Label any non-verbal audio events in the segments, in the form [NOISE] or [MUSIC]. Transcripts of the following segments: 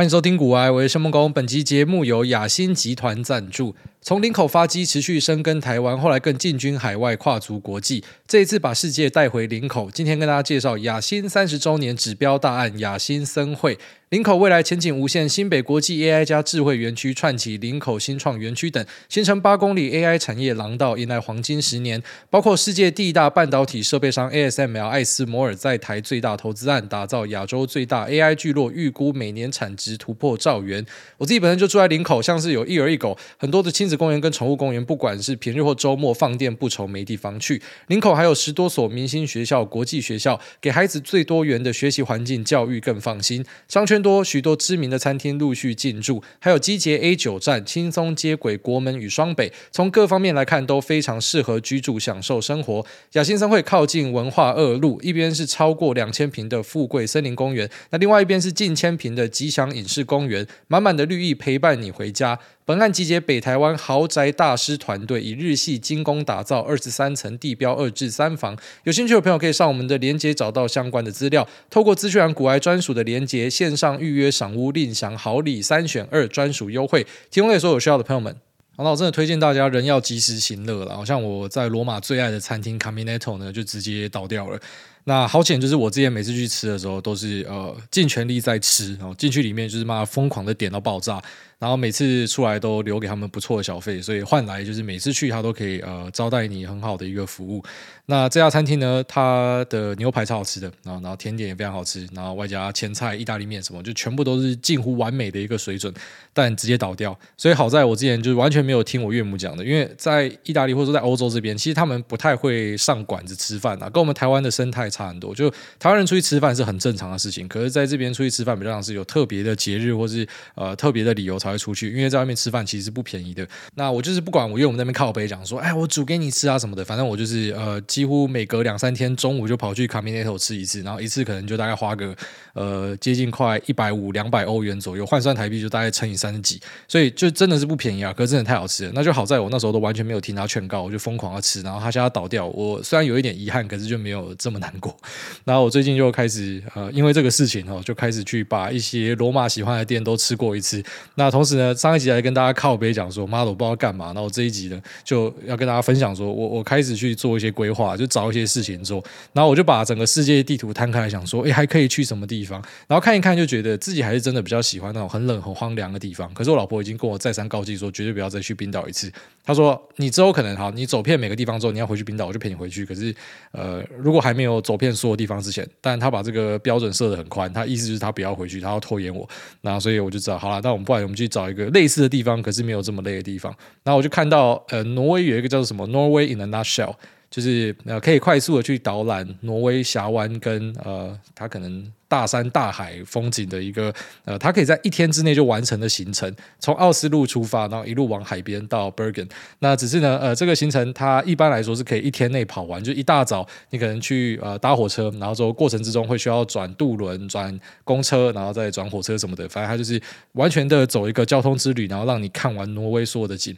欢迎收听古外，我是申孟工。本期节目由雅欣集团赞助。从林口发迹，持续深耕台湾，后来更进军海外，跨足国际。这一次把世界带回林口。今天跟大家介绍亚昕三十周年指标大案——亚昕森会。林口未来前景无限，新北国际 AI 加智慧园区串起林口新创园区等，形成八公里 AI 产业廊道，迎来黄金十年。包括世界第一大半导体设备商 ASML 艾斯摩尔在台最大投资案，打造亚洲最大 AI 聚落，预估每年产值突破兆元。我自己本身就住在林口，像是有一儿一狗，很多的亲子公园跟宠物公园，不管是平日或周末放电不愁没地方去。林口还有十多所明星学校、国际学校，给孩子最多元的学习环境，教育更放心。商圈多，许多知名的餐厅陆续进驻，还有机捷 A 九站，轻松接轨国门与双北。从各方面来看，都非常适合居住、享受生活。亚昕森会靠近文化二路，一边是超过两千坪的富贵森林公园，那另外一边是近千坪的吉祥影视公园，满满的绿意陪伴你回家。本案集结北台湾豪宅大师团队，以日系精工打造二十三层地标二至三房。有兴趣的朋友可以上我们的链接找到相关的资料。透过资讯栏股癌专属的链接，线上预约赏屋另享好礼三选二专属优惠，提供给所有需要的朋友们。好，那我真的推荐大家人要及时行乐了。好像我在罗马最爱的餐厅 Caminetto 呢，就直接倒掉了。那好险，就是我之前每次去吃的时候，都是呃尽全力在吃，然后进去里面就是妈疯狂的点到爆炸。然后每次出来都留给他们不错的小费，所以换来就是每次去他都可以呃招待你很好的一个服务。那这家餐厅呢，它的牛排超好吃的，然后然后甜点也非常好吃，然后外加前菜、意大利面什么，就全部都是近乎完美的一个水准，但直接倒掉。所以好在我之前就是完全没有听我岳母讲的，因为在意大利或者说在欧洲这边，其实他们不太会上馆子吃饭啊，跟我们台湾的生态差很多。就台湾人出去吃饭是很正常的事情，可是在这边出去吃饭比较像是有特别的节日或是呃特别的理由才会出去，因为在外面吃饭其实是不便宜的。那我就是不管我，因为我们那边靠北讲说，哎，我煮给你吃啊什么的，反正我就是呃，几乎每隔两三天中午就跑去卡米内托吃一次，然后一次可能就大概花个呃接近快一百五两百欧元左右，换算台币就大概乘以三十几，所以就真的是不便宜啊。可是真的太好吃了，那就好在我那时候都完全没有听他劝告，我就疯狂的吃，然后他现在倒掉，我虽然有一点遗憾，可是就没有这么难过。然后我最近就开始呃，因为这个事情哦，就开始去把一些罗马喜欢的店都吃过一次。那同同时呢，上一集还跟大家靠北讲说，妈的，我不知道干嘛。然后这一集呢，就要跟大家分享说，我我开始去做一些规划，就找一些事情做。然后我就把整个世界地图摊开来，想说，诶，还可以去什么地方？然后看一看，就觉得自己还是真的比较喜欢那种很冷、很荒凉的地方。可是我老婆已经跟我再三告诫说，绝对不要再去冰岛一次。她说，你之后可能好，你走遍每个地方之后，你要回去冰岛，我就陪你回去。可是，呃，如果还没有走遍所有地方之前，但她把这个标准设得很宽，她意思就是她不要回去，她要拖延我。那所以我就知道，好了，那我们不然我们去 [LAUGHS] 找一个类似的地方，可是没有这么累的地方。然后我就看到，呃，挪威有一个叫做什么 Norway in a nutshell。就是呃，可以快速的去导览挪威峡湾跟呃，它可能大山大海风景的一个呃，它可以在一天之内就完成的行程。从奥斯陆出发，然后一路往海边到 Bergen。那只是呢，呃，这个行程它一般来说是可以一天内跑完。就一大早你可能去呃搭火车，然后之后过程之中会需要转渡轮、转公车，然后再转火车什么的。反正它就是完全的走一个交通之旅，然后让你看完挪威所有的景。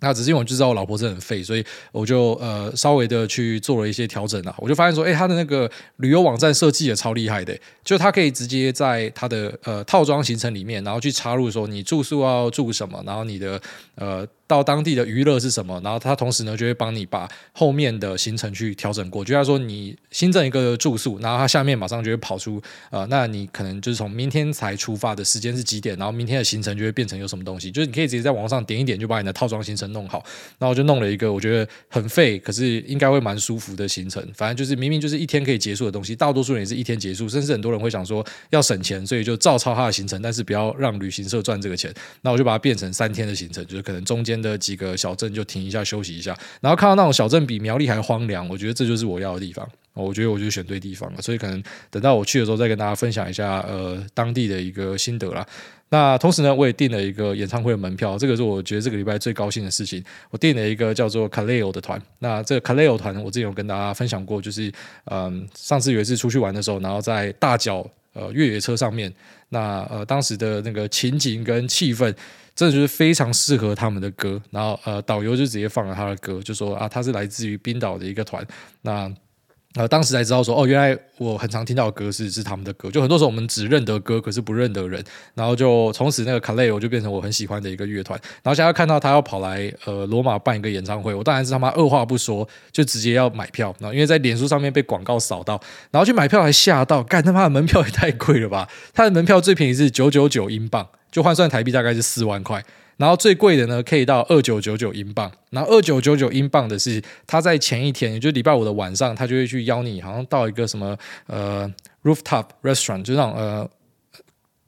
那只是因为我就知道我老婆真的很废，所以我就呃稍微的去做了一些调整啊。我就发现说，哎，他的那个旅游网站设计也超厉害的，就他可以直接在他的呃套装行程里面，然后去插入说你住宿要住什么，然后你的呃。到当地的娱乐是什么？然后他同时呢就会帮你把后面的行程去调整过。就像说你新增一个住宿，然后他下面马上就会跑出呃，那你可能就是从明天才出发的时间是几点？然后明天的行程就会变成有什么东西？就是你可以直接在网上点一点就把你的套装行程弄好。然后我就弄了一个我觉得很费，可是应该会蛮舒服的行程。反正就是明明就是一天可以结束的东西，大多数人也是一天结束，甚至很多人会想说要省钱，所以就照抄他的行程，但是不要让旅行社赚这个钱。那我就把它变成三天的行程，就是可能中间。的几个小镇就停一下休息一下，然后看到那种小镇比苗栗还荒凉，我觉得这就是我要的地方。我觉得我就选对地方了，所以可能等到我去的时候再跟大家分享一下呃当地的一个心得啦。那同时呢，我也订了一个演唱会的门票，这个是我觉得这个礼拜最高兴的事情。我订了一个叫做 Kaleo 的团。那这个 Kaleo 团我之前有跟大家分享过，就是嗯上次有一次出去玩的时候，然后在大角呃越野车上面，那呃当时的那个情景跟气氛。这就是非常适合他们的歌，然后呃，导游就直接放了他的歌，就说啊，他是来自于冰岛的一个团，那呃，当时才知道说，哦，原来我很常听到的歌是是他们的歌，就很多时候我们只认得歌，可是不认得人。然后就从此那个 Kaleo 就变成我很喜欢的一个乐团。然后现在看到他要跑来呃罗马办一个演唱会，我当然是他妈二话不说就直接要买票。然后因为在脸书上面被广告扫到，然后去买票还吓到，干他妈的门票也太贵了吧！他的门票最便宜是九九九英镑，就换算台币大概是四万块。然后最贵的呢，可以到二九九九英镑。然后二九九九英镑的是他在前一天，也就是礼拜五的晚上，他就会去邀你，好像到一个什么呃 rooftop restaurant，就那种呃。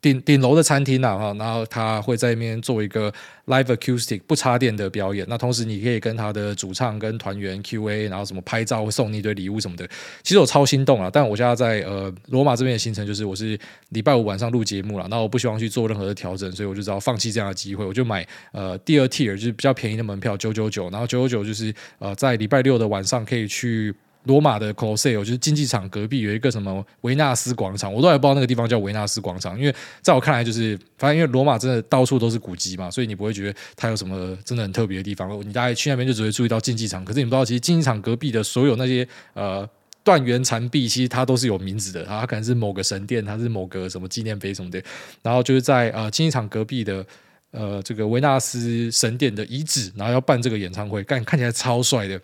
顶顶楼的餐厅呐，哈，然后他会在那边做一个 live acoustic 不插电的表演。那同时你可以跟他的主唱跟团员 Q&A，然后什么拍照，会送你一堆礼物什么的。其实我超心动啊！但我现在在呃罗马这边的行程就是，我是礼拜五晚上录节目了，那我不希望去做任何的调整，所以我就只好放弃这样的机会，我就买呃第二 tier 就是比较便宜的门票九九九，然后九九九就是呃在礼拜六的晚上可以去。罗马的 Colosseum 就是竞技场隔壁有一个什么维纳斯广场，我都还不知道那个地方叫维纳斯广场，因为在我看来就是，反正因为罗马真的到处都是古迹嘛，所以你不会觉得它有什么真的很特别的地方。你大概去那边就只会注意到竞技场，可是你不知道其实竞技场隔壁的所有那些呃断垣残壁，其实它都是有名字的，它可能是某个神殿，它是某个什么纪念碑什么的。然后就是在呃竞技场隔壁的呃这个维纳斯神殿的遗址，然后要办这个演唱会，看看起来超帅的。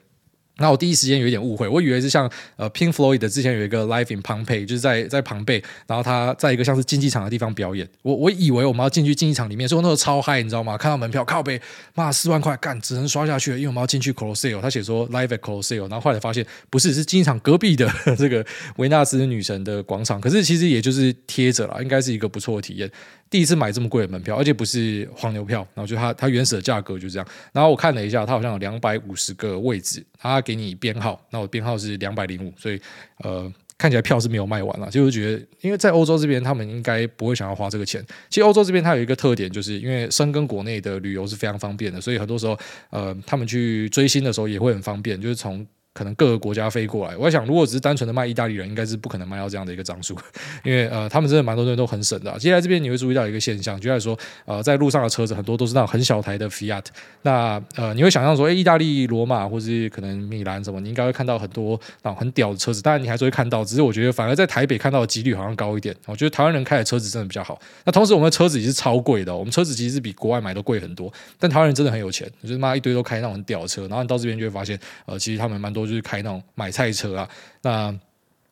那我第一时间有一点误会，我以为是像呃 Pink Floyd 之前有一个 Live in Pompeii，就是在在庞贝，然后他在一个像是竞技场的地方表演。我我以为我们要进去竞技场里面，所以那时候超嗨，你知道吗？看到门票靠背，妈四万块，干只能刷下去了，因为我们要进去 Colosseo，他写说 Live at Colosseo，然后后来发现不是，是竞技场隔壁的这个维纳斯女神的广场。可是其实也就是贴着了，应该是一个不错的体验。第一次买这么贵的门票，而且不是黄牛票，然后就它它原始的价格就这样。然后我看了一下，它好像有两百五十个位置，它给你编号，那我编号是两百零五，所以呃看起来票是没有卖完了。就是觉得，因为在欧洲这边，他们应该不会想要花这个钱。其实欧洲这边它有一个特点，就是因为深耕国内的旅游是非常方便的，所以很多时候呃他们去追星的时候也会很方便，就是从。可能各个国家飞过来，我在想，如果只是单纯的卖意大利人，应该是不可能卖到这样的一个张数，[LAUGHS] 因为呃，他们真的蛮多东西都很省的。接下来这边你会注意到一个现象，就是说，呃，在路上的车子很多都是那种很小台的 Fiat，那呃，你会想象说，诶，意大利罗马或是可能米兰什么，你应该会看到很多那种很屌的车子，当然你还是会看到，只是我觉得反而在台北看到的几率好像高一点。我觉得台湾人开的车子真的比较好。那同时我们的车子也是超贵的，我们车子其实是比国外买都贵很多，但台湾人真的很有钱，就是妈一堆都开那种很屌的车，然后你到这边就会发现，呃，其实他们蛮多就是开那种买。菜车啊，那。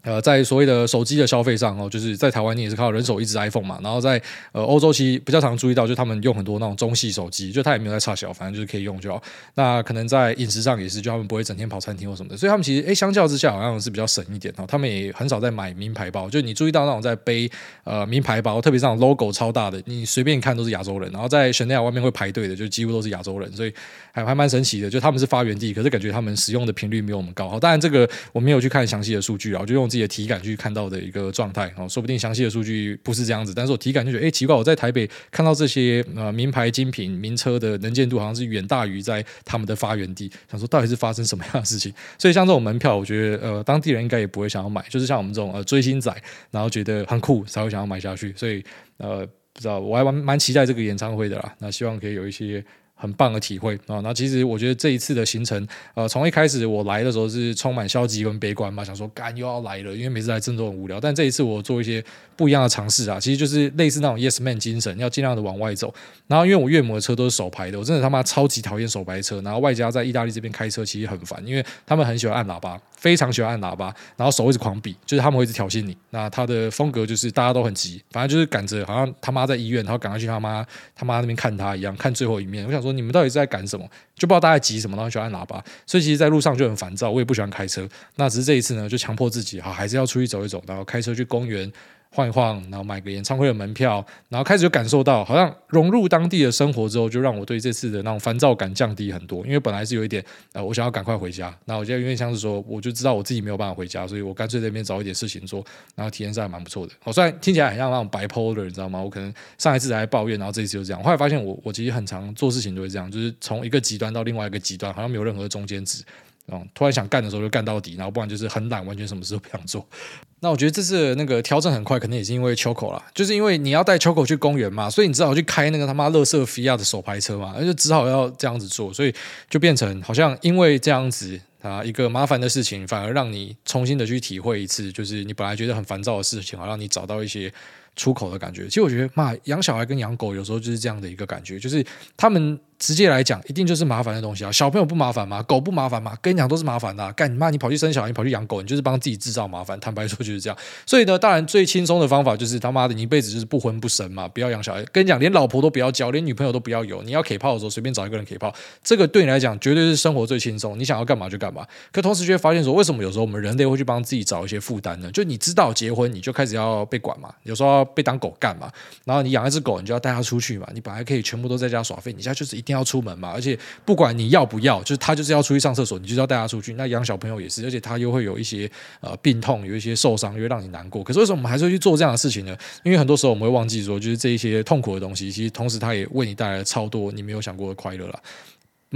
呃，在所谓的手机的消费上哦，就是在台湾你也是靠人手一支 iPhone 嘛，然后在呃欧洲其实比较常注意到，就他们用很多那种中系手机，就他也没有在差小，反正就是可以用就好。那可能在饮食上也是，就他们不会整天跑餐厅或什么的，所以他们其实诶，相较之下好像是比较省一点哦。他们也很少在买名牌包，就你注意到那种在背呃名牌包，特别是那种 logo 超大的，你随便看都是亚洲人，然后在 Chanel 外面会排队的，就几乎都是亚洲人，所以还还蛮神奇的。就他们是发源地，可是感觉他们使用的频率没有我们高。好，当然这个我没有去看详细的数据啊，我就用自己的体感去看。到的一个状态哦，说不定详细的数据不是这样子，但是我体感就觉得，哎，奇怪，我在台北看到这些呃名牌精品名车的能见度，好像是远大于在他们的发源地。想说到底是发生什么样的事情？[LAUGHS] 所以像这种门票，我觉得呃当地人应该也不会想要买，就是像我们这种呃追星仔，然后觉得很酷才会想要买下去。所以呃不知道，我还蛮蛮期待这个演唱会的啦。那希望可以有一些。很棒的体会啊！那其实我觉得这一次的行程，呃，从一开始我来的时候是充满消极跟悲观嘛，想说干又要来了，因为每次来郑州很无聊。但这一次我做一些不一样的尝试啊，其实就是类似那种 Yes Man 精神，要尽量的往外走。然后因为我岳母的车都是手排的，我真的他妈超级讨厌手排车。然后外加在意大利这边开车其实很烦，因为他们很喜欢按喇叭，非常喜欢按喇叭，然后手一直狂比，就是他们会一直挑衅你。那他的风格就是大家都很急，反正就是赶着好像他妈在医院，然后赶快去他妈他妈那边看他一样，看最后一面。我想说你们到底是在赶什么？就不知道大家急什么，然后喜欢按喇叭，所以其实，在路上就很烦躁。我也不喜欢开车，那只是这一次呢，就强迫自己，好，还是要出去走一走，然后开车去公园。晃一晃，然后买个演唱会的门票，然后开始就感受到，好像融入当地的生活之后，就让我对这次的那种烦躁感降低很多。因为本来是有一点，呃，我想要赶快回家。那我现在因为像是说，我就知道我自己没有办法回家，所以我干脆在那边找一点事情做，然后体验上还蛮不错的。我虽然听起来很像那种 bipolar，你知道吗？我可能上一次还抱怨，然后这一次就这样。后来发现我，我其实很常做事情都会这样，就是从一个极端到另外一个极端，好像没有任何中间值。嗯，突然想干的时候就干到底，然后不然就是很懒，完全什么事都不想做。[LAUGHS] 那我觉得这次那个调整很快，肯定也是因为 Choco 啦，就是因为你要带 Choco 去公园嘛，所以你只好去开那个他妈乐色菲亚的手排车嘛，那就只好要这样子做，所以就变成好像因为这样子啊一个麻烦的事情，反而让你重新的去体会一次，就是你本来觉得很烦躁的事情，好让你找到一些出口的感觉。其实我觉得妈养小孩跟养狗有时候就是这样的一个感觉，就是他们。直接来讲，一定就是麻烦的东西啊！小朋友不麻烦吗？狗不麻烦吗？跟你讲都是麻烦的。干你妈！你跑去生小孩，你跑去养狗，你就是帮自己制造麻烦。坦白说就是这样。所以呢，当然最轻松的方法就是他妈的，你一辈子就是不婚不生嘛，不要养小孩。跟你讲，连老婆都不要交，连女朋友都不要有。你要 K 泡的时候，随便找一个人 K 泡，这个对你来讲绝对是生活最轻松。你想要干嘛就干嘛。可同时就会发现说，为什么有时候我们人类会去帮自己找一些负担呢？就你知道结婚，你就开始要被管嘛，有时候被当狗干嘛。然后你养一只狗，你就要带它出去嘛。你本来可以全部都在家耍废，你现在就是一定要出门嘛，而且。不管你要不要，就是他就是要出去上厕所，你就是要带他出去。那养小朋友也是，而且他又会有一些呃病痛，有一些受伤，又会让你难过。可是为什么我们还是会去做这样的事情呢？因为很多时候我们会忘记说，就是这一些痛苦的东西，其实同时它也为你带来了超多你没有想过的快乐了。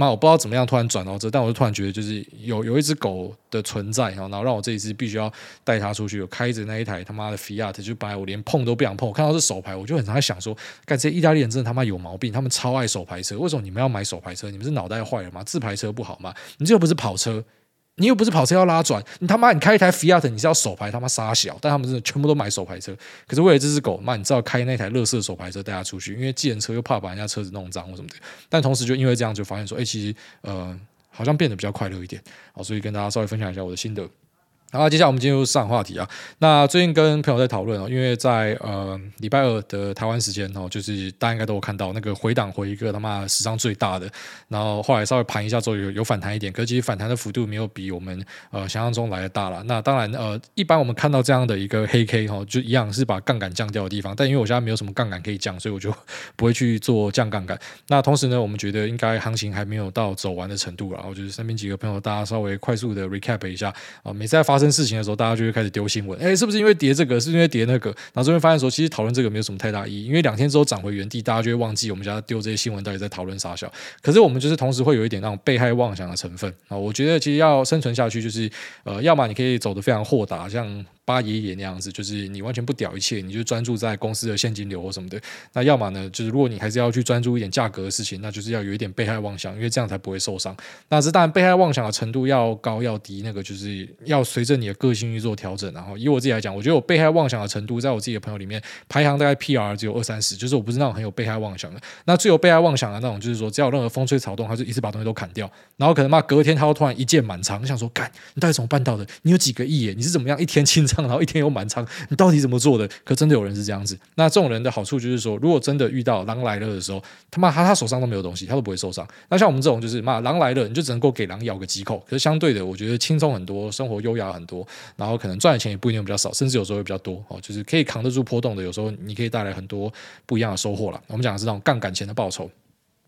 妈我不知道怎么样突然转到这，但我就突然觉得，就是有有一只狗的存在，然后让我这一次必须要带它出去。我开着那一台他妈的 Fiat，就本来我连碰都不想碰。我看到是手牌，我就很常在想说，干这些意大利人真的他妈有毛病，他们超爱手牌车。为什么你们要买手牌车？你们是脑袋坏了吗？自排车不好吗？你这又不是跑车。你又不是跑车要拉转，你他妈你开一台 Fiat，你是要手牌他妈杀小，但他们真的全部都买手牌车。可是为了这只狗，妈你知道开那台乐色手牌车带它出去，因为寄人车又怕把人家车子弄脏或什么的。但同时就因为这样，就发现说，哎，其实呃好像变得比较快乐一点。好，所以跟大家稍微分享一下我的心得。好，接下来我们进入市场话题啊。那最近跟朋友在讨论哦，因为在呃礼拜二的台湾时间哦，就是大家应该都有看到那个回档回一个他妈史上最大的，然后后来稍微盘一下之后有有反弹一点，可是其实反弹的幅度没有比我们呃想象中来的大了。那当然呃，一般我们看到这样的一个黑 K 哈，就一样是把杠杆降掉的地方，但因为我现在没有什么杠杆可以降，所以我就不会去做降杠杆。那同时呢，我们觉得应该行情还没有到走完的程度。然后就是身边几个朋友，大家稍微快速的 recap 一下啊，每次在发生事情的时候，大家就会开始丢新闻，哎，是不是因为跌这个？是因为跌那个？然后这边发现说，其实讨论这个没有什么太大意义，因为两天之后涨回原地，大家就会忘记我们家丢这些新闻到底在讨论啥小。可是我们就是同时会有一点那种被害妄想的成分啊。我觉得其实要生存下去，就是呃，要么你可以走得非常豁达，像。八爷爷那样子，就是你完全不屌一切，你就专注在公司的现金流或什么的。那要么呢，就是如果你还是要去专注一点价格的事情，那就是要有一点被害妄想，因为这样才不会受伤。那这当然被害妄想的程度要高要低，那个就是要随着你的个性去做调整。然后以我自己来讲，我觉得我被害妄想的程度，在我自己的朋友里面排行大概 PR 只有二三十，就是我不是那种很有被害妄想的。那最有被害妄想的那种，就是说只要有任何风吹草动，他就一次把东西都砍掉，然后可能嘛隔天他又突然一键满仓，你想说干，你到底怎么办到的？你有几个亿？你是怎么样一天清仓，然后一天又满仓？你到底怎么做的？可真的有人是这样子。那这种人的好处就是说，如果真的遇到狼来了的时候，他妈他他手上都没有东西，他都不会受伤。那像我们这种就是嘛狼来了，你就只能够给狼咬个几口。可是相对的，我觉得轻松很多，生活优雅很多，然后可能赚的钱也不一定比较少，甚至有时候会比较多哦。就是可以扛得住波动的，有时候你可以带来很多不一样的收获了。我们讲的是那种杠杆钱的报酬。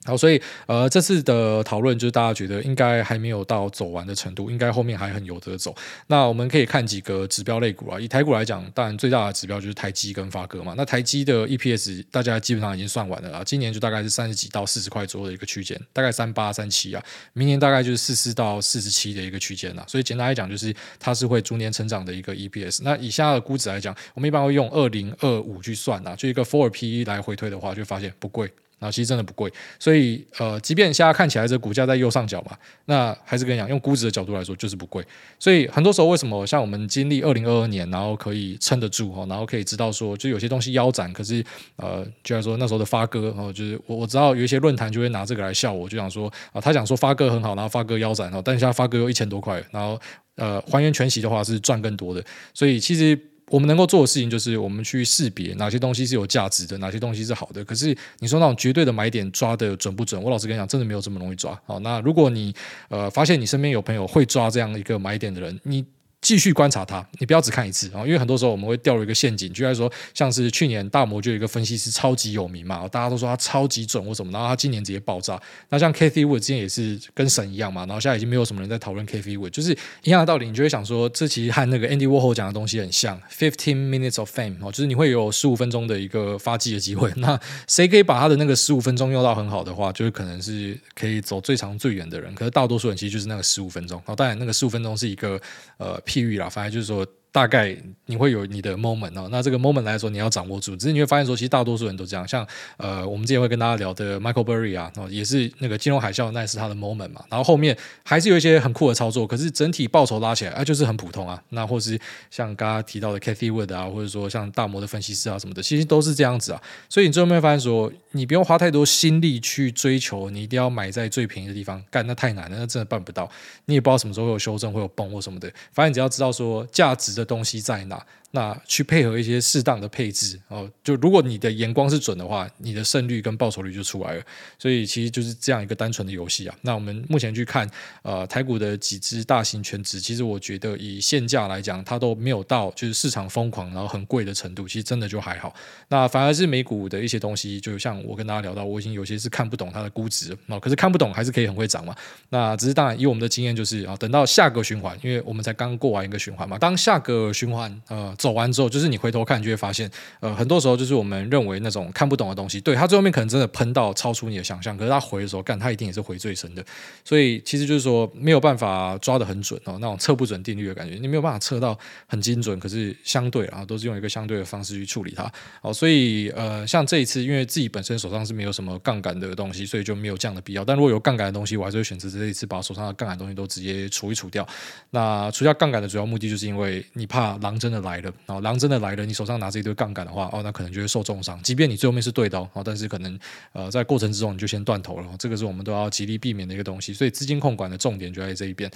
好，所以呃，这次的讨论就是大家觉得应该还没有到走完的程度，应该后面还很有得走。那我们可以看几个指标类股啊，以台股来讲，当然最大的指标就是台积跟发哥嘛。那台积的 EPS 大家基本上已经算完了啊，今年就大概是三十几到四十块左右的一个区间，大概三八三七啊，明年大概就是四四到四十七的一个区间啊。所以简单来讲，就是它是会逐年成长的一个 EPS。那以下的估值来讲，我们一般会用二零二五去算啊，就一个 forward PE 来回推的话，就发现不贵。然后其实真的不贵，所以呃，即便现在看起来这股价在右上角嘛，那还是跟你讲，用估值的角度来说就是不贵。所以很多时候为什么像我们经历二零二二年，然后可以撑得住哈，然后可以知道说，就有些东西腰斩，可是呃，就像说那时候的发哥然后，就是我我知道有一些论坛就会拿这个来笑我，就想说啊，他讲说发哥很好，然后发哥腰斩哦，但现在发哥又一千多块，然后呃，还原全息的话是赚更多的，所以其实。我们能够做的事情就是，我们去识别哪些东西是有价值的，哪些东西是好的。可是你说那种绝对的买点抓的准不准？我老实跟你讲，真的没有这么容易抓。好，那如果你呃发现你身边有朋友会抓这样一个买点的人，你继续观察它，你不要只看一次啊，因为很多时候我们会掉入一个陷阱，就在说像是去年大摩就有一个分析师超级有名嘛，大家都说他超级准或什么，然后他今年直接爆炸。那像 Kathy Wood 之前也是跟神一样嘛，然后现在已经没有什么人在讨论 Kathy Wood，就是一样的道理，你就会想说，这其实和那个 Andy Warhol 讲的东西很像，Fifteen minutes of fame 哦，就是你会有十五分钟的一个发迹的机会。[LAUGHS] 那谁可以把他的那个十五分钟用到很好的话，就是可能是可以走最长最远的人。可是大多数人其实就是那个十五分钟。哦，当然那个十五分钟是一个呃。譬喻啦，反正就是说。大概你会有你的 moment 哦，那这个 moment 来说你要掌握住，只是你会发现说，其实大多数人都这样。像呃，我们之前会跟大家聊的 Michael Burry 啊，哦，也是那个金融海啸，那也是他的 moment 嘛。然后后面还是有一些很酷的操作，可是整体报酬拉起来啊，就是很普通啊。那或是像刚刚提到的 Cathy Wood 啊，或者说像大摩的分析师啊什么的，其实都是这样子啊。所以你最后面发现说，你不用花太多心力去追求，你一定要买在最便宜的地方，干那太难了，那真的办不到。你也不知道什么时候会有修正，会有崩或什么的。反正你只要知道说价值的东西在哪。那去配合一些适当的配置哦，就如果你的眼光是准的话，你的胜率跟报酬率就出来了。所以其实就是这样一个单纯的游戏啊。那我们目前去看呃台股的几只大型全职，其实我觉得以现价来讲，它都没有到就是市场疯狂然后很贵的程度，其实真的就还好。那反而是美股的一些东西，就像我跟大家聊到，我已经有些是看不懂它的估值哦，可是看不懂还是可以很会涨嘛。那只是当然以我们的经验就是啊，等到下个循环，因为我们才刚过完一个循环嘛，当下个循环呃。走完之后，就是你回头看，就会发现，呃，很多时候就是我们认为那种看不懂的东西，对，它最后面可能真的喷到超出你的想象，可是它回的时候，干，它一定也是回最深的。所以其实就是说，没有办法抓得很准哦，那种测不准定律的感觉，你没有办法测到很精准，可是相对啊，都是用一个相对的方式去处理它。哦，所以呃，像这一次，因为自己本身手上是没有什么杠杆的东西，所以就没有这样的必要。但如果有杠杆的东西，我还是会选择这一次把手上的杠杆东西都直接除一除掉。那除掉杠杆的主要目的，就是因为你怕狼真的来了。然后，狼真的来了，你手上拿着一堆杠杆的话，哦，那可能就会受重伤。即便你最后面是对的哦，但是可能呃，在过程之中你就先断头了。这个是我们都要极力避免的一个东西。所以资金控管的重点就在这一边。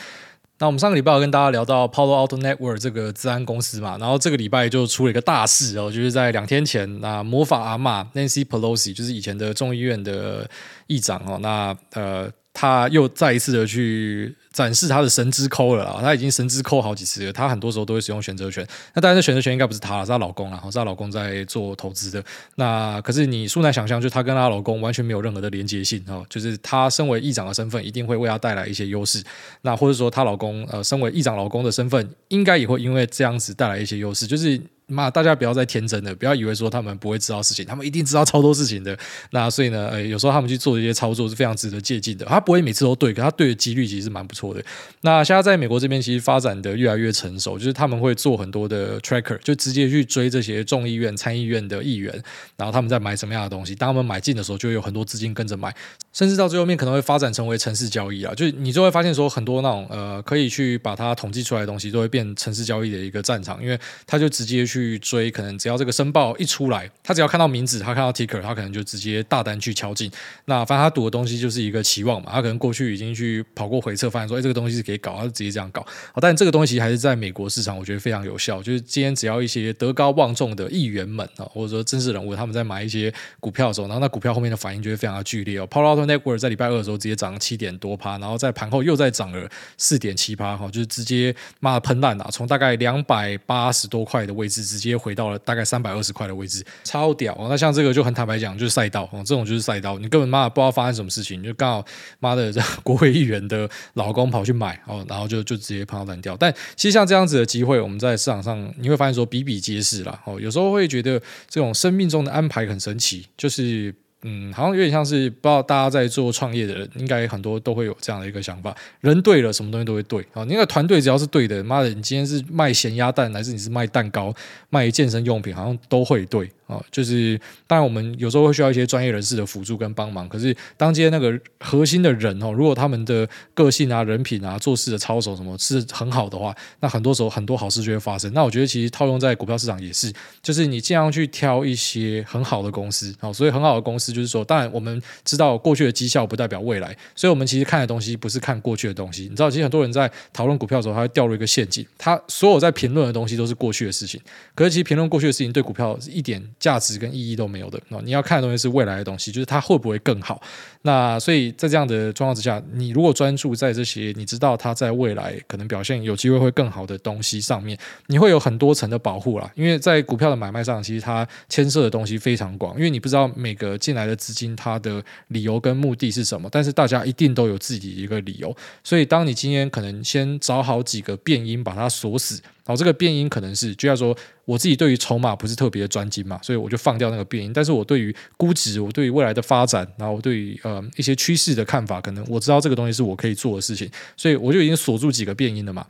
那我们上个礼拜有跟大家聊到 Palo Auto Network 这个资安公司嘛，然后这个礼拜就出了一个大事哦，就是在两天前，那魔法阿玛 Nancy Pelosi 就是以前的众议院的议长哦，那呃。他又再一次的去展示他的神之抠了啊！他已经神之抠好几次了。他很多时候都会使用选择权。那当然，选择权应该不是他，是她老公啊，是她老公在做投资的。那可是你素难想象，就她跟她老公完全没有任何的连接性哦。就是她身为议长的身份，一定会为她带来一些优势。那或者说，她老公呃，身为议长老公的身份，应该也会因为这样子带来一些优势。就是。妈，大家不要再天真了，不要以为说他们不会知道事情，他们一定知道超多事情的。那所以呢，呃，有时候他们去做一些操作是非常值得借鉴的。他不会每次都对，可他对的几率其实是蛮不错的。那现在在美国这边其实发展的越来越成熟，就是他们会做很多的 tracker，就直接去追这些众议院、参议院的议员，然后他们在买什么样的东西。当他们买进的时候，就会有很多资金跟着买，甚至到最后面可能会发展成为城市交易啊。就你就会发现说，很多那种呃可以去把它统计出来的东西，都会变城市交易的一个战场，因为他就直接去去追可能。只要这个申报一出来，他只要看到名字，他看到 ticker，他可能就直接大单去敲进。那反正他赌的东西就是一个期望嘛，他可能过去已经去跑过回测，发现说，哎，这个东西是可以搞，他就直接这样搞。好但这个东西还是在美国市场，我觉得非常有效。就是今天只要一些德高望重的议员们啊，或者说政治人物，他们在买一些股票的时候，然后那股票后面的反应就会非常的剧烈哦。Palo Alto Network 在礼拜二的时候直接涨了七点多趴，然后在盘后又再涨了四点七趴，哈，就是直接骂喷烂了，从大概两百八十多块的位置，直接回到了大概三百二十块的位置超屌哦！那像这个就很坦白讲，就是赛道哦，这种就是赛道，你根本妈的不知道发生什么事情，就刚好妈的国会议员的老公跑去买哦，然后就就直接碰到烂掉。但其实像这样子的机会，我们在市场上你会发现说比比皆是啦哦，有时候会觉得这种生命中的安排很神奇，就是。嗯，好像有点像是不知道大家在做创业的人，应该很多都会有这样的一个想法：人对了，什么东西都会对啊。你那个团队只要是对的，妈的，你今天是卖咸鸭蛋，还是你是卖蛋糕、卖健身用品，好像都会对。啊，就是当然，我们有时候会需要一些专业人士的辅助跟帮忙。可是，当今天那个核心的人哦，如果他们的个性啊、人品啊、做事的操守什么是很好的话，那很多时候很多好事就会发生。那我觉得其实套用在股票市场也是，就是你尽量去挑一些很好的公司。好，所以很好的公司就是说，当然我们知道过去的绩效不代表未来，所以我们其实看的东西不是看过去的东西。你知道，其实很多人在讨论股票的时候，他会掉入一个陷阱，他所有在评论的东西都是过去的事情。可是，其实评论过去的事情对股票一点。价值跟意义都没有的。那，你要看的东西是未来的东西，就是它会不会更好。那所以在这样的状况之下，你如果专注在这些，你知道它在未来可能表现有机会会更好的东西上面，你会有很多层的保护啦。因为在股票的买卖上，其实它牵涉的东西非常广，因为你不知道每个进来的资金它的理由跟目的是什么，但是大家一定都有自己一个理由。所以当你今天可能先找好几个变音，把它锁死。然后这个变音可能是，就像说我自己对于筹码不是特别的专精嘛，所以我就放掉那个变音。但是我对于估值，我对于未来的发展，然后我对于呃一些趋势的看法，可能我知道这个东西是我可以做的事情，所以我就已经锁住几个变音了嘛。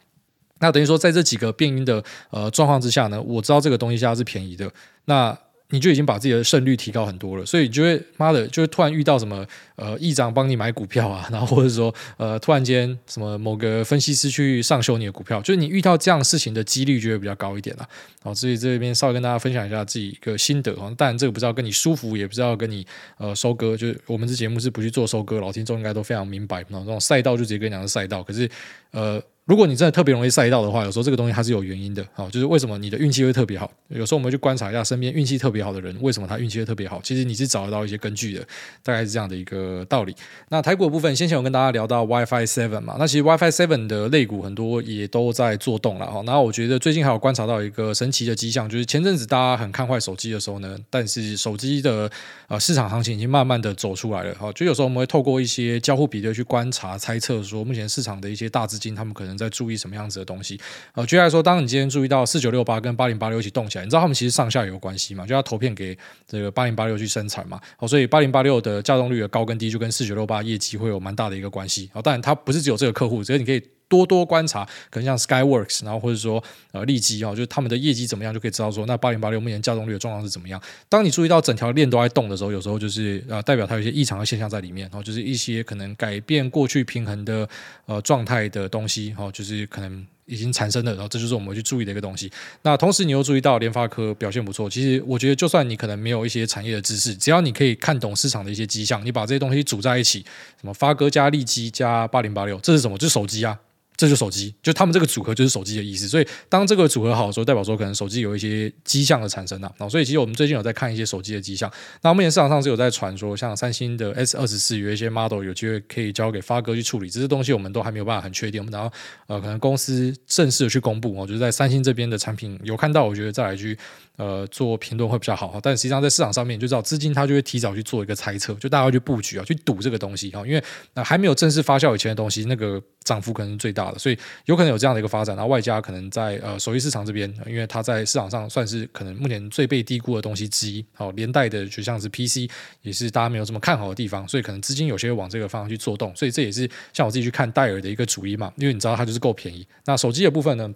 那等于说，在这几个变音的呃状况之下呢，我知道这个东西现在是便宜的。那你就已经把自己的胜率提高很多了，所以就会妈的，就会突然遇到什么呃，议长帮你买股票啊，[LAUGHS] 然后或者说呃，突然间什么某个分析师去上修你的股票，就是你遇到这样事情的几率就会比较高一点了。好，所以这边稍微跟大家分享一下自己一个心得啊，当然这个不知道跟你舒服，也不知道跟你呃收割，就是我们这节目是不去做收割，老听众应该都非常明白，那种赛道就直接跟你讲是赛道，可是呃。如果你真的特别容易赛道的话，有时候这个东西它是有原因的，好，就是为什么你的运气会特别好？有时候我们去观察一下身边运气特别好的人，为什么他运气会特别好？其实你是找得到一些根据的，大概是这样的一个道理。那台股部分，先前我跟大家聊到 WiFi Seven 嘛，那其实 WiFi Seven 的类股很多也都在做动了哈。然后我觉得最近还有观察到一个神奇的迹象，就是前阵子大家很看坏手机的时候呢，但是手机的呃市场行情已经慢慢的走出来了。哈，就有时候我们会透过一些交互比对去观察、猜测，说目前市场的一些大资金他们可能在注意什么样子。的东西，呃，举例来说，当你今天注意到四九六八跟八零八六一起动起来，你知道他们其实上下有关系嘛？就要投片给这个八零八六去生产嘛，好，所以八零八六的稼动率的高跟低就跟四九六八业绩会有蛮大的一个关系。好，当然它不是只有这个客户，所以你可以多多观察，可能像 Skyworks，然后或者说呃利基啊，就是他们的业绩怎么样，就可以知道说那八零八六目前加动率的状况是怎么样。当你注意到整条链都在动的时候，有时候就是呃代表它有一些异常的现象在里面，然后就是一些可能改变过去平衡的呃状态的东西，哈，就是可能。已经产生了，然后这就是我们去注意的一个东西。那同时，你又注意到联发科表现不错。其实，我觉得就算你可能没有一些产业的知识，只要你可以看懂市场的一些迹象，你把这些东西组在一起，什么发哥加利基加八零八六，这是什么？就是手机啊。这就是手机，就他们这个组合就是手机的意思。所以当这个组合好的时候，代表说可能手机有一些迹象的产生啊。所以其实我们最近有在看一些手机的迹象。那目前市场上是有在传说，像三星的 S 二十四有一些 model 有机会可以交给发哥去处理，这些东西我们都还没有办法很确定。我们然后呃，可能公司正式的去公布，我觉得在三星这边的产品有看到，我觉得再来去呃做评论会比较好。但实际上在市场上面就知道资金它就会提早去做一个猜测，就大家要去布局啊，去赌这个东西啊，因为那还没有正式发酵以前的东西，那个涨幅可能是最大的，所以有可能。有这样的一个发展，然后外加可能在呃手机市场这边，因为它在市场上算是可能目前最被低估的东西之一。好，连带的就像是 PC 也是大家没有这么看好的地方，所以可能资金有些往这个方向去做动，所以这也是像我自己去看戴尔的一个主因嘛，因为你知道它就是够便宜。那手机的部分呢？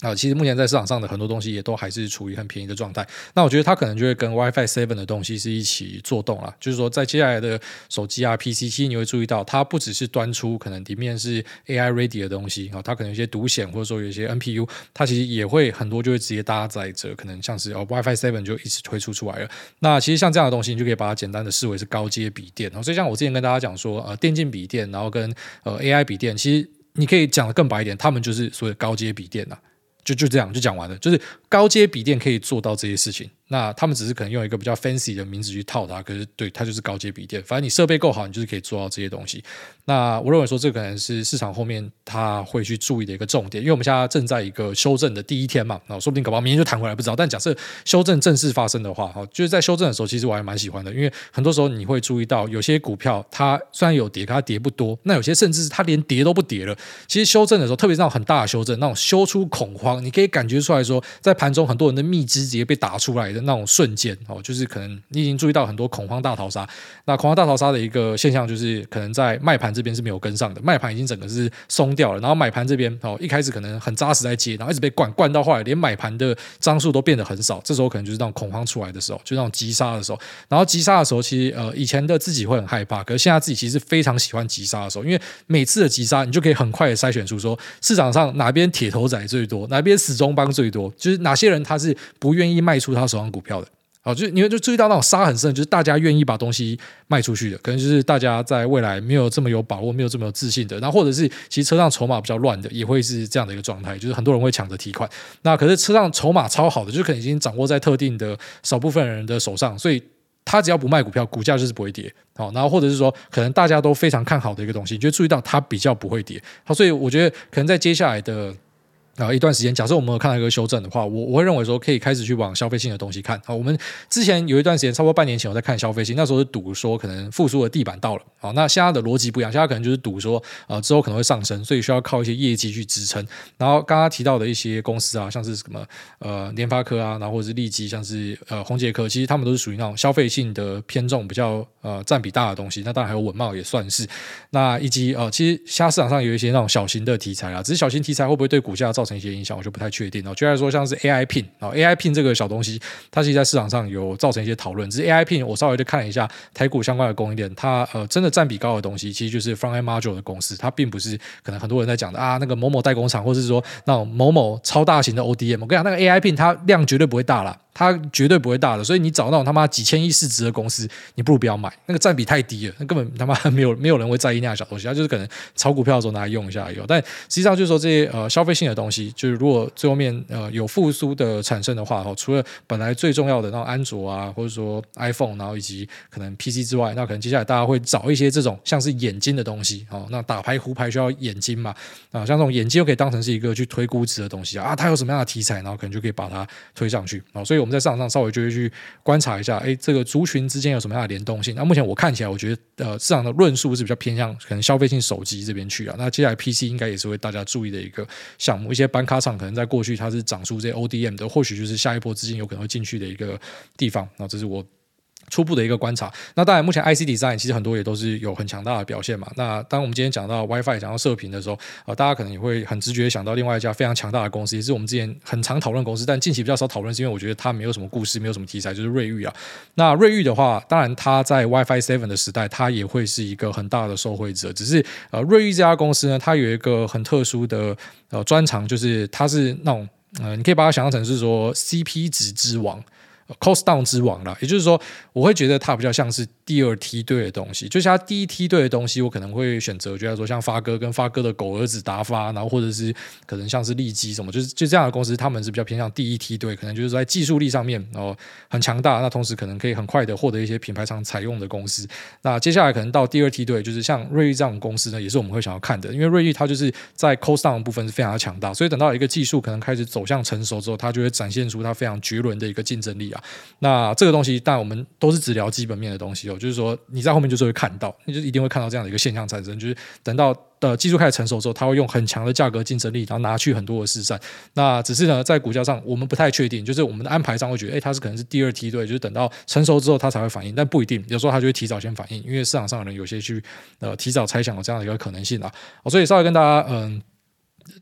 啊，其实目前在市场上的很多东西也都还是处于很便宜的状态。那我觉得它可能就会跟 WiFi Seven 的东西是一起做动了。就是说，在接下来的手机啊、PC，其实你会注意到，它不只是端出可能里面是 AI ready 的东西啊，它可能有些独显或者说有一些 NPU，它其实也会很多就会直接搭载着，可能像是哦 WiFi Seven 就一直推出出来了。那其实像这样的东西，你就可以把它简单的视为是高阶笔电。所以像我之前跟大家讲说，呃，电竞笔电，然后跟呃 AI 笔电，其实你可以讲得更白一点，他们就是所谓高阶笔电呐。就就这样就讲完了，就是高阶笔电可以做到这些事情。那他们只是可能用一个比较 fancy 的名字去套它，可是对它就是高阶笔电。反正你设备够好，你就是可以做到这些东西。那我认为说，这可能是市场后面他会去注意的一个重点，因为我们现在正在一个修正的第一天嘛，那说不定搞不好明天就弹回来，不知道。但假设修正正式发生的话，哈，就是在修正的时候，其实我还蛮喜欢的，因为很多时候你会注意到有些股票它虽然有跌，它跌不多；那有些甚至是它连跌都不跌了。其实修正的时候，特别是那种很大的修正，那种修出恐慌，你可以感觉出来说，在盘中很多人的蜜汁直接被打出来的那种瞬间哦，就是可能你已经注意到很多恐慌大逃杀。那恐慌大逃杀的一个现象就是，可能在卖盘这边是没有跟上的，卖盘已经整个是松掉了。然后买盘这边哦，一开始可能很扎实在接，然后一直被灌灌到后来，连买盘的张数都变得很少。这时候可能就是那种恐慌出来的时候，就那种急杀的时候。然后急杀的时候，其实呃以前的自己会很害怕，可是现在自己其实非常喜欢急杀的时候，因为每次的急杀，你就可以很快的筛选出说市场上哪边铁头仔最多，哪边死忠帮最多，就是哪些人他是不愿意卖出他手上股票的。好，就你们就注意到那种杀很深，就是大家愿意把东西卖出去的，可能就是大家在未来没有这么有把握、没有这么有自信的，那或者是其实车上筹码比较乱的，也会是这样的一个状态，就是很多人会抢着提款。那可是车上筹码超好的，就可能已经掌握在特定的少部分人的手上，所以他只要不卖股票，股价就是不会跌。好，然后或者是说，可能大家都非常看好的一个东西，你就注意到它比较不会跌。好，所以我觉得可能在接下来的。啊，一段时间，假设我们有看到一个修正的话，我我会认为说可以开始去往消费性的东西看。好，我们之前有一段时间，差不多半年前我在看消费性，那时候是赌说可能复苏的地板到了。好，那现在的逻辑不一样，现在可能就是赌说呃之后可能会上升，所以需要靠一些业绩去支撑。然后刚刚提到的一些公司啊，像是什么呃联发科啊，然后或者是利基，像是呃宏杰科，其实他们都是属于那种消费性的偏重比较呃占比大的东西。那当然还有稳懋也算是。那以及呃其实现在市场上有一些那种小型的题材啊，只是小型题材会不会对股价造成一些影响，我就不太。确定哦，就来说像是 AI Pin 啊，AI Pin 这个小东西，它其实在市场上有造成一些讨论。只是 AI Pin，我稍微就看了一下台股相关的供应链，它呃真的占比高的东西，其实就是 Front-end Module 的公司，它并不是可能很多人在讲的啊，那个某某代工厂，或者是说那种某某超大型的 ODM。我跟你讲，那个 AI Pin 它量绝对不会大了。它绝对不会大的，所以你找那种他妈几千亿市值的公司，你不如不要买，那个占比太低了，那根本他妈没有没有人会在意那样小东西，它就是可能炒股票的时候拿来用一下有，但实际上就是说这些呃消费性的东西，就是如果最后面呃有复苏的产生的话，哈，除了本来最重要的那种安卓啊，或者说 iPhone，然后以及可能 PC 之外，那可能接下来大家会找一些这种像是眼睛的东西，哦，那打牌胡牌需要眼睛嘛，啊，像这种眼睛又可以当成是一个去推估值的东西啊，它有什么样的题材，然后可能就可以把它推上去啊，所以我们在市场上稍微就。会去观察一下，哎，这个族群之间有什么样的联动性？那目前我看起来，我觉得呃，市场的论述是比较偏向可能消费性手机这边去啊。那接下来 PC 应该也是为大家注意的一个项目。一些板卡厂可能在过去它是长出这些 ODM 的，或许就是下一波资金有可能会进去的一个地方。那这是我。初步的一个观察，那当然，目前 IC Design 其实很多也都是有很强大的表现嘛。那当我们今天讲到 WiFi，讲到射频的时候，呃，大家可能也会很直觉想到另外一家非常强大的公司，也是我们之前很常讨论公司，但近期比较少讨论，是因为我觉得它没有什么故事，没有什么题材，就是瑞昱啊。那瑞昱的话，当然它在 WiFi Seven 的时代，它也会是一个很大的受惠者。只是呃，瑞昱这家公司呢，它有一个很特殊的呃专长，就是它是那种呃，你可以把它想象成是说 CP 值之王。Cost down 之王了，也就是说，我会觉得它比较像是第二梯队的东西，就是它第一梯队的东西，我可能会选择，觉得说像发哥跟发哥的狗儿子达发，然后或者是可能像是利基什么，就是就这样的公司，他们是比较偏向第一梯队，可能就是在技术力上面哦很强大，那同时可能可以很快的获得一些品牌商采用的公司。那接下来可能到第二梯队，就是像瑞昱这样的公司呢，也是我们会想要看的，因为瑞昱它就是在 Cost down 的部分是非常的强大，所以等到一个技术可能开始走向成熟之后，它就会展现出它非常绝伦的一个竞争力啊。那这个东西，但我们都是只聊基本面的东西哦，就是说你在后面就是会看到，你就一定会看到这样的一个现象产生，就是等到的技术开始成熟之后，它会用很强的价格竞争力，然后拿去很多的市占。那只是呢，在股价上我们不太确定，就是我们的安排上会觉得，哎，它是可能是第二梯队，就是等到成熟之后它才会反应，但不一定，有时候它就会提早先反应，因为市场上的人有些去呃提早猜想有这样的一个可能性啊。所以稍微跟大家嗯。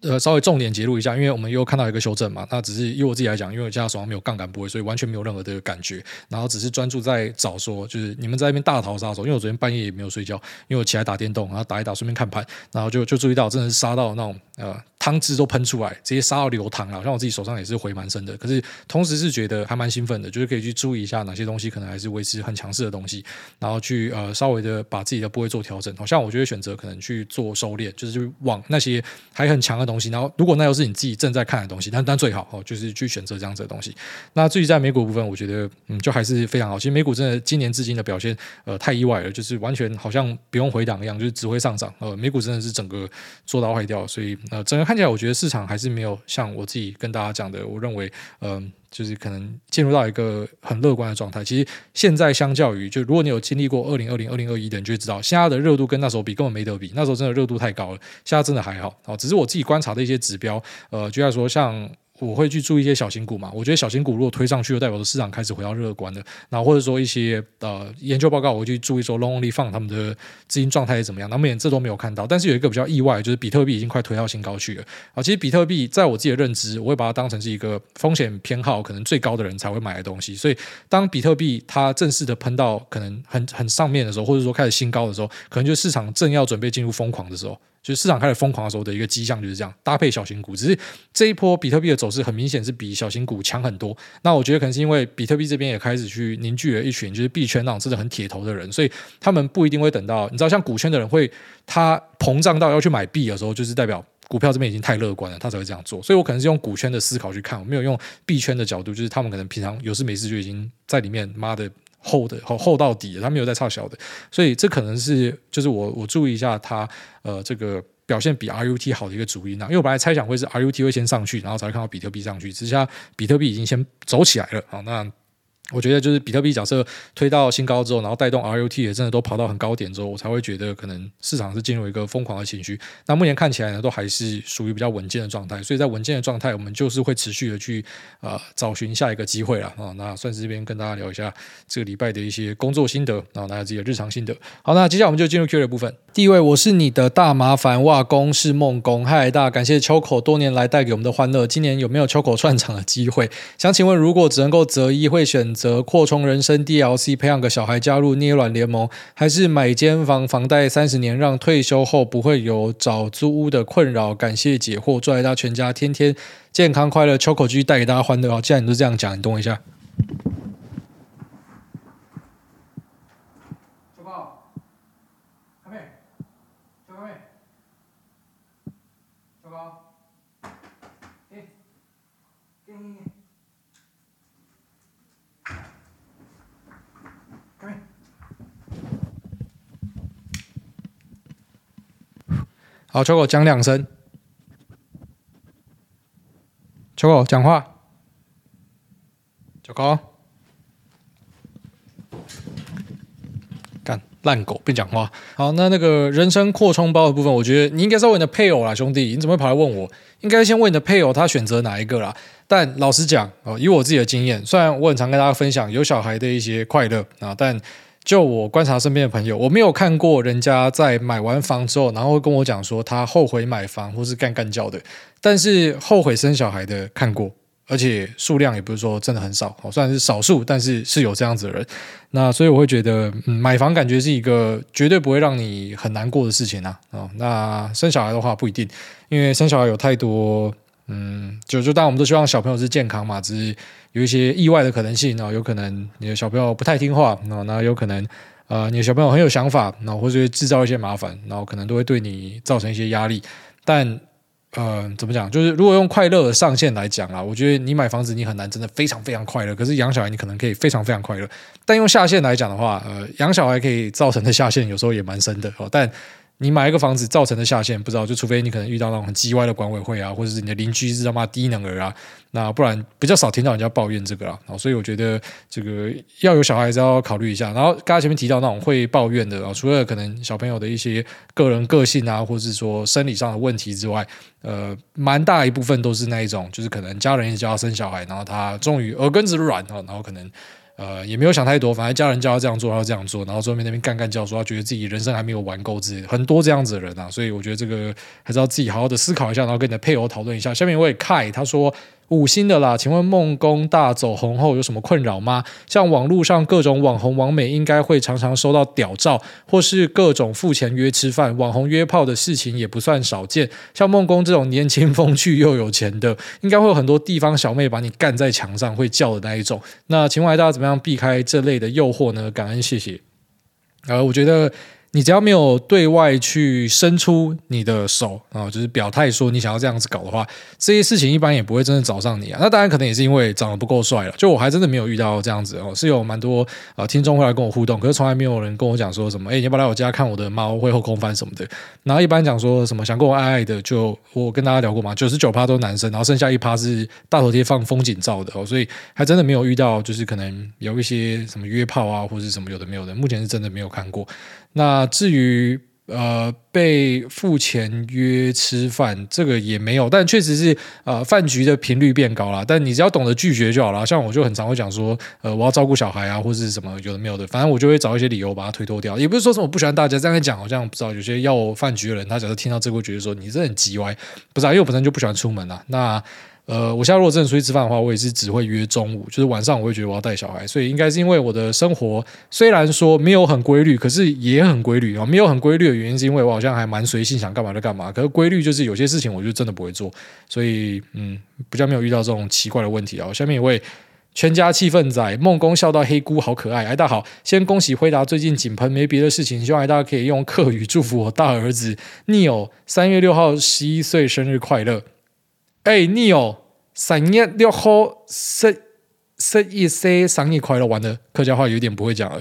呃稍微重点揭露一下，因为我们又看到一个修正嘛，那只是以我自己来讲，因为我现在手上没有杠杆部位，所以完全没有任何的感觉，然后只是专注在找说，就是你们在那边大逃杀的时候，因为我昨天半夜也没有睡觉，因为我起来打电动，然后打一打，顺便看盘，然后就就注意到真的是杀到那种呃。汤汁都喷出来，直接杀到流汤了。像我自己手上也是回蛮深的，可是同时是觉得还蛮兴奋的，就是可以去注意一下哪些东西可能还是维持很强势的东西，然后去呃稍微的把自己的部位做调整。好像我觉得选择可能去做收敛，就是去往那些还很强的东西。然后如果那又是你自己正在看的东西，但但最好哦，就是去选择这样子的东西。那至于在美股部分，我觉得嗯就还是非常好。其实美股真的今年至今的表现呃太意外了，就是完全好像不用回档一样，就是只会上涨。呃，美股真的是整个做到坏掉，所以呃整个看起来我觉得市场。还是没有像我自己跟大家讲的，我认为，嗯、就是可能进入到一个很乐观的状态。其实现在相较于，就如果你有经历过二零二零、二零二一的，你就会知道，现在的热度跟那时候比根本没得比。那时候真的热度太高了，现在真的还好。哦，只是我自己观察的一些指标，呃，就像说像。我会去注意一些小型股嘛，我觉得小型股如果推上去，就代表着市场开始回到乐观了。然后或者说一些呃研究报告，我会去注意说 long only fund 他们的资金状态是怎么样。那目前这都没有看到，但是有一个比较意外，就是比特币已经快推到新高去了。啊，其实比特币在我自己的认知，我会把它当成是一个风险偏好可能最高的人才会买的东西。所以当比特币它正式的喷到可能很很上面的时候，或者说开始新高的时候，可能就市场正要准备进入疯狂的时候。就是市场开始疯狂的时候的一个迹象就是这样，搭配小型股。只是这一波比特币的走势很明显是比小型股强很多。那我觉得可能是因为比特币这边也开始去凝聚了一群就是币圈那种真的很铁头的人，所以他们不一定会等到你知道，像股圈的人会他膨胀到要去买币的时候，就是代表股票这边已经太乐观了，他才会这样做。所以我可能是用股圈的思考去看，我没有用币圈的角度，就是他们可能平常有事没事就已经在里面，妈的。厚的厚厚到底，它没有在差小的，所以这可能是就是我我注意一下它呃这个表现比 RUT 好的一个主因啊，因为我本来猜想会是 RUT 会先上去，然后才会看到比特币上去，之下比特币已经先走起来了啊，那。我觉得就是比特币假设推到新高之后，然后带动 RUT 也真的都跑到很高点之后，我才会觉得可能市场是进入一个疯狂的情绪。那目前看起来呢，都还是属于比较稳健的状态。所以在稳健的状态，我们就是会持续的去呃找寻下一个机会了啊。那算是这边跟大家聊一下这个礼拜的一些工作心得，然后大家自己的日常心得。好，那接下来我们就进入 Q 的部分。第一位，我是你的大麻烦哇公是梦工，嗨大，感谢秋口多年来带给我们的欢乐。今年有没有秋口串场的机会？想请问，如果只能够择一，会选则扩充人生 DLC，培养个小孩加入捏卵联盟，还是买间房房贷三十年，让退休后不会有找租屋的困扰？感谢解惑，祝大家全家天天健康快乐。秋口居带给大家欢乐哦。既然你都这样讲，你等我一下。好，秋狗讲两声。秋狗讲话。秋狗，干烂狗，别讲话。好，那那个人生扩充包的部分，我觉得你应该是问你的配偶啦，兄弟，你怎么会跑来问我？应该先问你的配偶，他选择哪一个啦？但老实讲，哦，以我自己的经验，虽然我很常跟大家分享有小孩的一些快乐啊，但。就我观察身边的朋友，我没有看过人家在买完房之后，然后跟我讲说他后悔买房或是干干叫的。但是后悔生小孩的看过，而且数量也不是说真的很少，哦，虽然是少数，但是是有这样子的人。那所以我会觉得，嗯，买房感觉是一个绝对不会让你很难过的事情啊。哦，那生小孩的话不一定，因为生小孩有太多。嗯，就就当我们都希望小朋友是健康嘛，只是有一些意外的可能性，然后有可能你的小朋友不太听话，然后那有可能呃你的小朋友很有想法，然后或者制造一些麻烦，然后可能都会对你造成一些压力。但呃怎么讲，就是如果用快乐的上限来讲啊，我觉得你买房子你很难真的非常非常快乐，可是养小孩你可能可以非常非常快乐。但用下限来讲的话，呃养小孩可以造成的下限有时候也蛮深的哦，但。你买一个房子造成的下限不知道，就除非你可能遇到那种很叽歪的管委会啊，或者是你的邻居是他妈低能儿啊，那不然比较少听到人家抱怨这个啊。所以我觉得这个要有小孩子要考虑一下。然后刚才前面提到那种会抱怨的啊，除了可能小朋友的一些个人个性啊，或者是说生理上的问题之外，呃，蛮大一部分都是那一种，就是可能家人一直叫他生小孩，然后他终于耳根子软啊，然后可能。呃，也没有想太多，反正家人叫他这样做，他就这样做，然后后面那边干干叫说他觉得自己人生还没有玩够之类的，很多这样子的人啊，所以我觉得这个还是要自己好好的思考一下，然后跟你的配偶讨论一下。下面一位凯他说。五星的啦，请问梦工大走红后有什么困扰吗？像网络上各种网红网美，应该会常常收到屌照，或是各种付钱约吃饭、网红约炮的事情也不算少见。像梦工这种年轻风趣又有钱的，应该会有很多地方小妹把你干在墙上会叫的那一种。那请问大家怎么样避开这类的诱惑呢？感恩谢谢。呃，我觉得。你只要没有对外去伸出你的手啊，就是表态说你想要这样子搞的话，这些事情一般也不会真的找上你啊。那当然可能也是因为长得不够帅了。就我还真的没有遇到这样子哦，是有蛮多啊听众会来跟我互动，可是从来没有人跟我讲说什么，哎，你要不要来我家看我的猫会后空翻什么的。然后一般讲说什么想跟我爱爱的，就我跟大家聊过嘛，九十九趴都是男生，然后剩下一趴是大头贴放风景照的哦，所以还真的没有遇到，就是可能有一些什么约炮啊，或者什么有的没有的，目前是真的没有看过。那至于呃被付钱约吃饭，这个也没有，但确实是呃饭局的频率变高了。但你只要懂得拒绝就好了。像我就很常会讲说，呃我要照顾小孩啊，或者是什么有的没有的，反正我就会找一些理由把它推脱掉。也不是说什么我不喜欢大家这样讲，好像不知道有些要饭局的人，他假设听到这个觉得说你这很鸡歪，不是啊，因为我本身就不喜欢出门啊。那呃，我现在如果真的出去吃饭的话，我也是只会约中午，就是晚上我会觉得我要带小孩，所以应该是因为我的生活虽然说没有很规律，可是也很规律啊。没有很规律的原因是因为我好像还蛮随性，想干嘛就干嘛。可是规律就是有些事情我就真的不会做，所以嗯，比较没有遇到这种奇怪的问题啊。下面一位全家气氛仔梦工笑到黑姑好可爱，哎大好，先恭喜辉达最近井喷没别的事情，希望大家可以用客语祝福我大儿子 Neil 三月六号十一岁生日快乐。哎，你哦，三月六号生生一岁生日快乐！玩的，客家话有点不会讲了。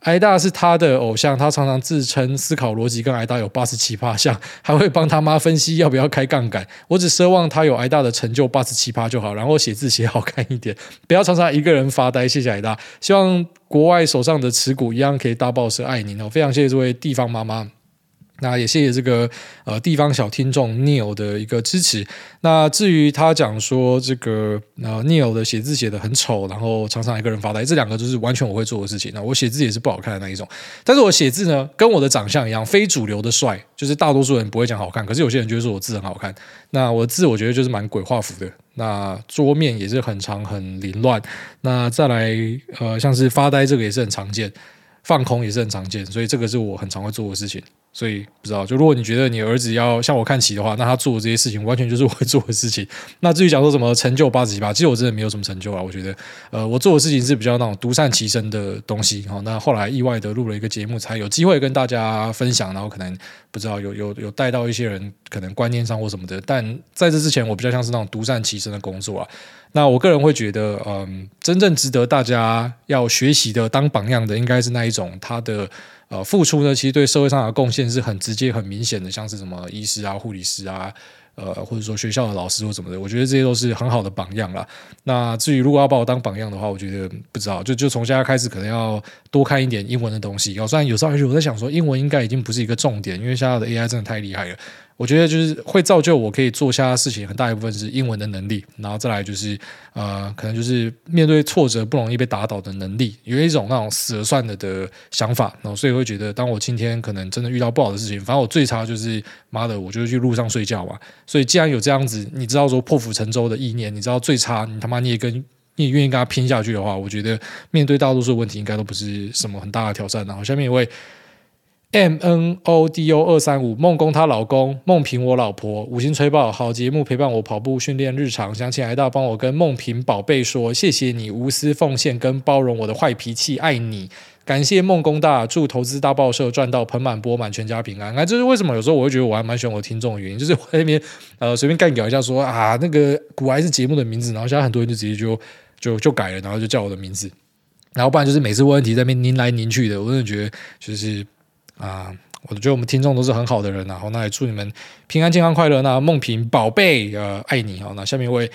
挨大是他的偶像，他常常自称思考逻辑跟挨大有八十七趴像，还会帮他妈分析要不要开杠杆。我只奢望他有挨大的成就八十七趴就好，然后写字写好看一点，不要常常一个人发呆。谢谢挨大，希望国外手上的持股一样可以大爆射，爱您哦！非常谢谢这位地方妈妈。那也谢谢这个呃地方小听众 Neil 的一个支持。那至于他讲说这个呃 Neil 的写字写得很丑，然后常常一个人发呆，这两个就是完全我会做的事情。那我写字也是不好看的那一种，但是我写字呢跟我的长相一样，非主流的帅，就是大多数人不会讲好看，可是有些人觉得说我字很好看。那我的字我觉得就是蛮鬼画符的。那桌面也是很长很凌乱。那再来呃像是发呆这个也是很常见，放空也是很常见，所以这个是我很常会做的事情。所以不知道，就如果你觉得你儿子要向我看齐的话，那他做的这些事情完全就是我会做的事情。那至于讲说什么成就八十几吧，其实我真的没有什么成就啊。我觉得，呃，我做的事情是比较那种独善其身的东西。好，那后来意外的录了一个节目，才有机会跟大家分享。然后可能不知道有有有带到一些人可能观念上或什么的。但在这之前，我比较像是那种独善其身的工作啊。那我个人会觉得，嗯，真正值得大家要学习的、当榜样的，应该是那一种他的。呃，付出呢，其实对社会上的贡献是很直接、很明显的，像是什么医师啊、护理师啊，呃，或者说学校的老师或什么的，我觉得这些都是很好的榜样啦。那至于如果要把我当榜样的话，我觉得不知道，就就从现在开始，可能要多看一点英文的东西。哦，虽然有时候而且我在想说，英文应该已经不是一个重点，因为现在的 AI 真的太厉害了。我觉得就是会造就我可以做下的事情，很大一部分是英文的能力，然后再来就是呃，可能就是面对挫折不容易被打倒的能力，有一种那种死了算了的想法，然后所以会觉得，当我今天可能真的遇到不好的事情，反正我最差就是妈的，我就去路上睡觉嘛。所以既然有这样子，你知道说破釜沉舟的意念，你知道最差，你他妈你也跟你也愿意跟他拼下去的话，我觉得面对大多数问题应该都不是什么很大的挑战。然后下面一位。M N O D O 二三五梦工她老公梦萍我老婆五星吹爆好节目陪伴我跑步训练日常想起来到帮我跟梦萍宝贝说谢谢你无私奉献跟包容我的坏脾气爱你感谢梦工大祝投资大报社赚到盆满钵满全家平安那这是为什么有时候我会觉得我还蛮喜欢我听众的原因就是我在那边呃随便干搞一下说啊那个古还是节目的名字然后现在很多人就直接就就就改了然后就叫我的名字然后不然就是每次问问题在那边拧来拧去的我真的觉得就是。啊，我觉得我们听众都是很好的人，然后那也祝你们平安、健康、快乐。那梦萍宝贝，呃，爱你好。那下面一位。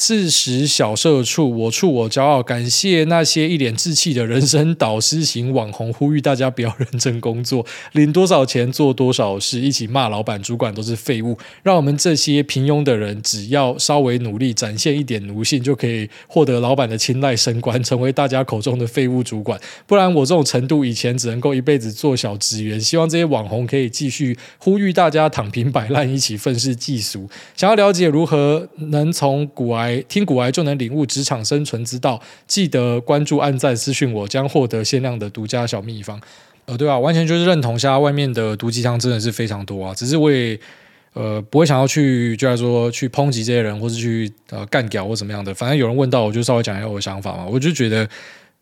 四十小社畜，我处我骄傲。感谢那些一脸稚气的人生导师型网红，呼吁大家不要认真工作，领多少钱做多少事，一起骂老板、主管都是废物。让我们这些平庸的人，只要稍微努力，展现一点奴性，就可以获得老板的青睐、升官，成为大家口中的废物主管。不然我这种程度，以前只能够一辈子做小职员。希望这些网红可以继续呼吁大家躺平摆烂，一起愤世嫉俗。想要了解如何能从股癌。听古癌就能领悟职场生存之道，记得关注、按赞、私讯我，将获得限量的独家小秘方。呃，对啊，完全就是认同现在，外面的毒鸡汤真的是非常多啊。只是我也呃不会想要去，就是说去抨击这些人，或是去呃干屌或怎么样的。反正有人问到，我就稍微讲一下我的想法嘛。我就觉得。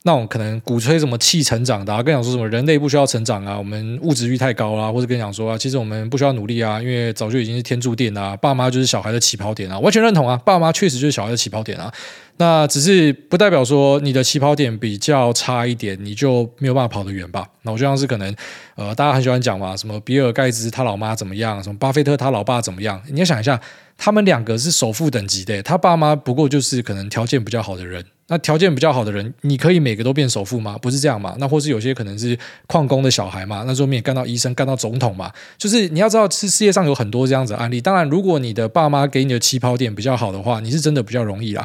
那种可能鼓吹什么气成长的，啊，跟你讲说什么人类不需要成长啊，我们物质欲太高啦，或者跟你讲说啊，其实我们不需要努力啊，因为早就已经是天注定啦，爸妈就是小孩的起跑点啊，完全认同啊，爸妈确实就是小孩的起跑点啊，那只是不代表说你的起跑点比较差一点，你就没有办法跑得远吧？那我就像是可能呃，大家很喜欢讲嘛，什么比尔盖茨他老妈怎么样，什么巴菲特他老爸怎么样，你要想一下，他们两个是首富等级的，他爸妈不过就是可能条件比较好的人。那条件比较好的人，你可以每个都变首富吗？不是这样嘛？那或是有些可能是矿工的小孩嘛？那后面也干到医生，干到总统嘛？就是你要知道，是世界上有很多这样子的案例。当然，如果你的爸妈给你的起跑点比较好的话，你是真的比较容易啦。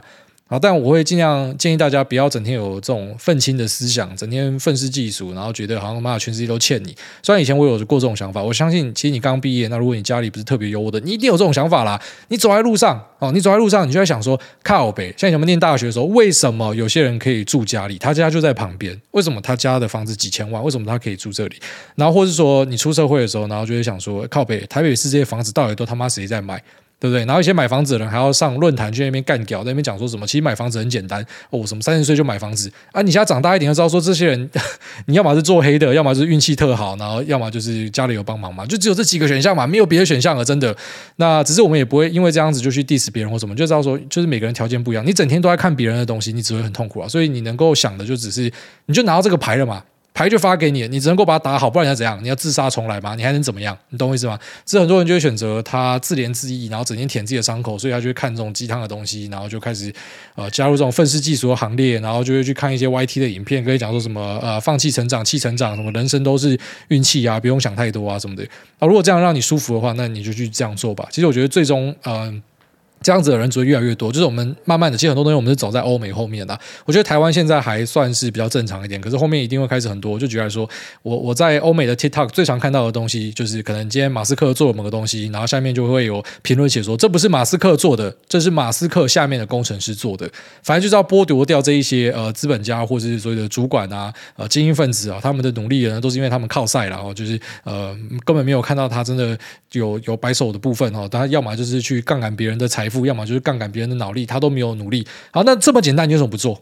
啊，但我会尽量建议大家不要整天有这种愤青的思想，整天愤世嫉俗，然后觉得好像妈的全世界都欠你。虽然以前我有过这种想法，我相信其实你刚毕业，那如果你家里不是特别优渥的，你一定有这种想法啦。你走在路上哦，你走在路上，你就在想说，靠北，像你们念大学的时候，为什么有些人可以住家里？他家就在旁边，为什么他家的房子几千万？为什么他可以住这里？然后或是说你出社会的时候，然后就会想说，靠北，台北市这些房子到底都他妈谁在买？对不对？然后一些买房子的人还要上论坛去那边干屌，在那边讲说什么？其实买房子很简单哦，什么三十岁就买房子啊？你现在长大一点就知道说这些人，[LAUGHS] 你要么是做黑的，要么就是运气特好，然后要么就是家里有帮忙嘛，就只有这几个选项嘛，没有别的选项了，真的。那只是我们也不会因为这样子就去 diss 别人或什么，就知道说就是每个人条件不一样，你整天都在看别人的东西，你只会很痛苦啊。所以你能够想的就只是，你就拿到这个牌了嘛。牌就发给你，你只能够把它打好，不然你要怎样？你要自杀重来吗？你还能怎么样？你懂我意思吗？这很多人就会选择他自怜自艾，然后整天舔自己的伤口，所以他就会看这种鸡汤的东西，然后就开始呃加入这种愤世嫉俗的行列，然后就会去看一些 YT 的影片，可以讲说什么呃放弃成长，弃成长，什么人生都是运气啊，不用想太多啊什么的。啊，如果这样让你舒服的话，那你就去这样做吧。其实我觉得最终嗯。这样子的人只会越来越多，就是我们慢慢的，其实很多东西我们是走在欧美后面的。我觉得台湾现在还算是比较正常一点，可是后面一定会开始很多。就举例来说，我我在欧美的 TikTok 最常看到的东西，就是可能今天马斯克做了某个东西，然后下面就会有评论写说，这不是马斯克做的，这是马斯克下面的工程师做的。反正就是要剥夺掉这一些呃资本家或者是所谓的主管啊、呃精英分子啊，他们的努力呢，都是因为他们靠赛了哦，就是呃根本没有看到他真的有有白手的部分哦，他要么就是去杠杆别人的财富。要么就是杠杆别人的脑力，他都没有努力。好，那这么简单，你为什么不做？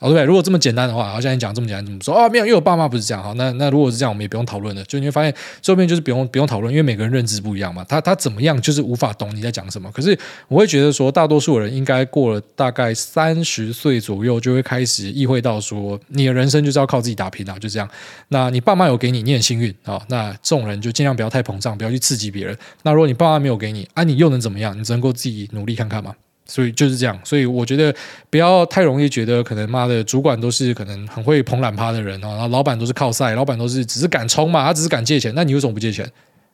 哦，对不对？如果这么简单的话，好像你讲这么简单，怎么说？哦，没有，因为我爸妈不是这样。好，那那如果是这样，我们也不用讨论了。就你会发现，这边就是不用不用讨论，因为每个人认知不一样嘛。他他怎么样，就是无法懂你在讲什么。可是我会觉得说，大多数人应该过了大概三十岁左右，就会开始意会到说，你的人生就是要靠自己打拼啊，就这样。那你爸妈有给你，你很幸运啊。那这种人就尽量不要太膨胀，不要去刺激别人。那如果你爸妈没有给你，啊，你又能怎么样？你只能够自己努力看看嘛。所以就是这样，所以我觉得不要太容易觉得可能妈的主管都是可能很会捧懒趴的人哦，然后老板都是靠赛，老板都是只是敢冲嘛，他只是敢借钱，那你为什么不借钱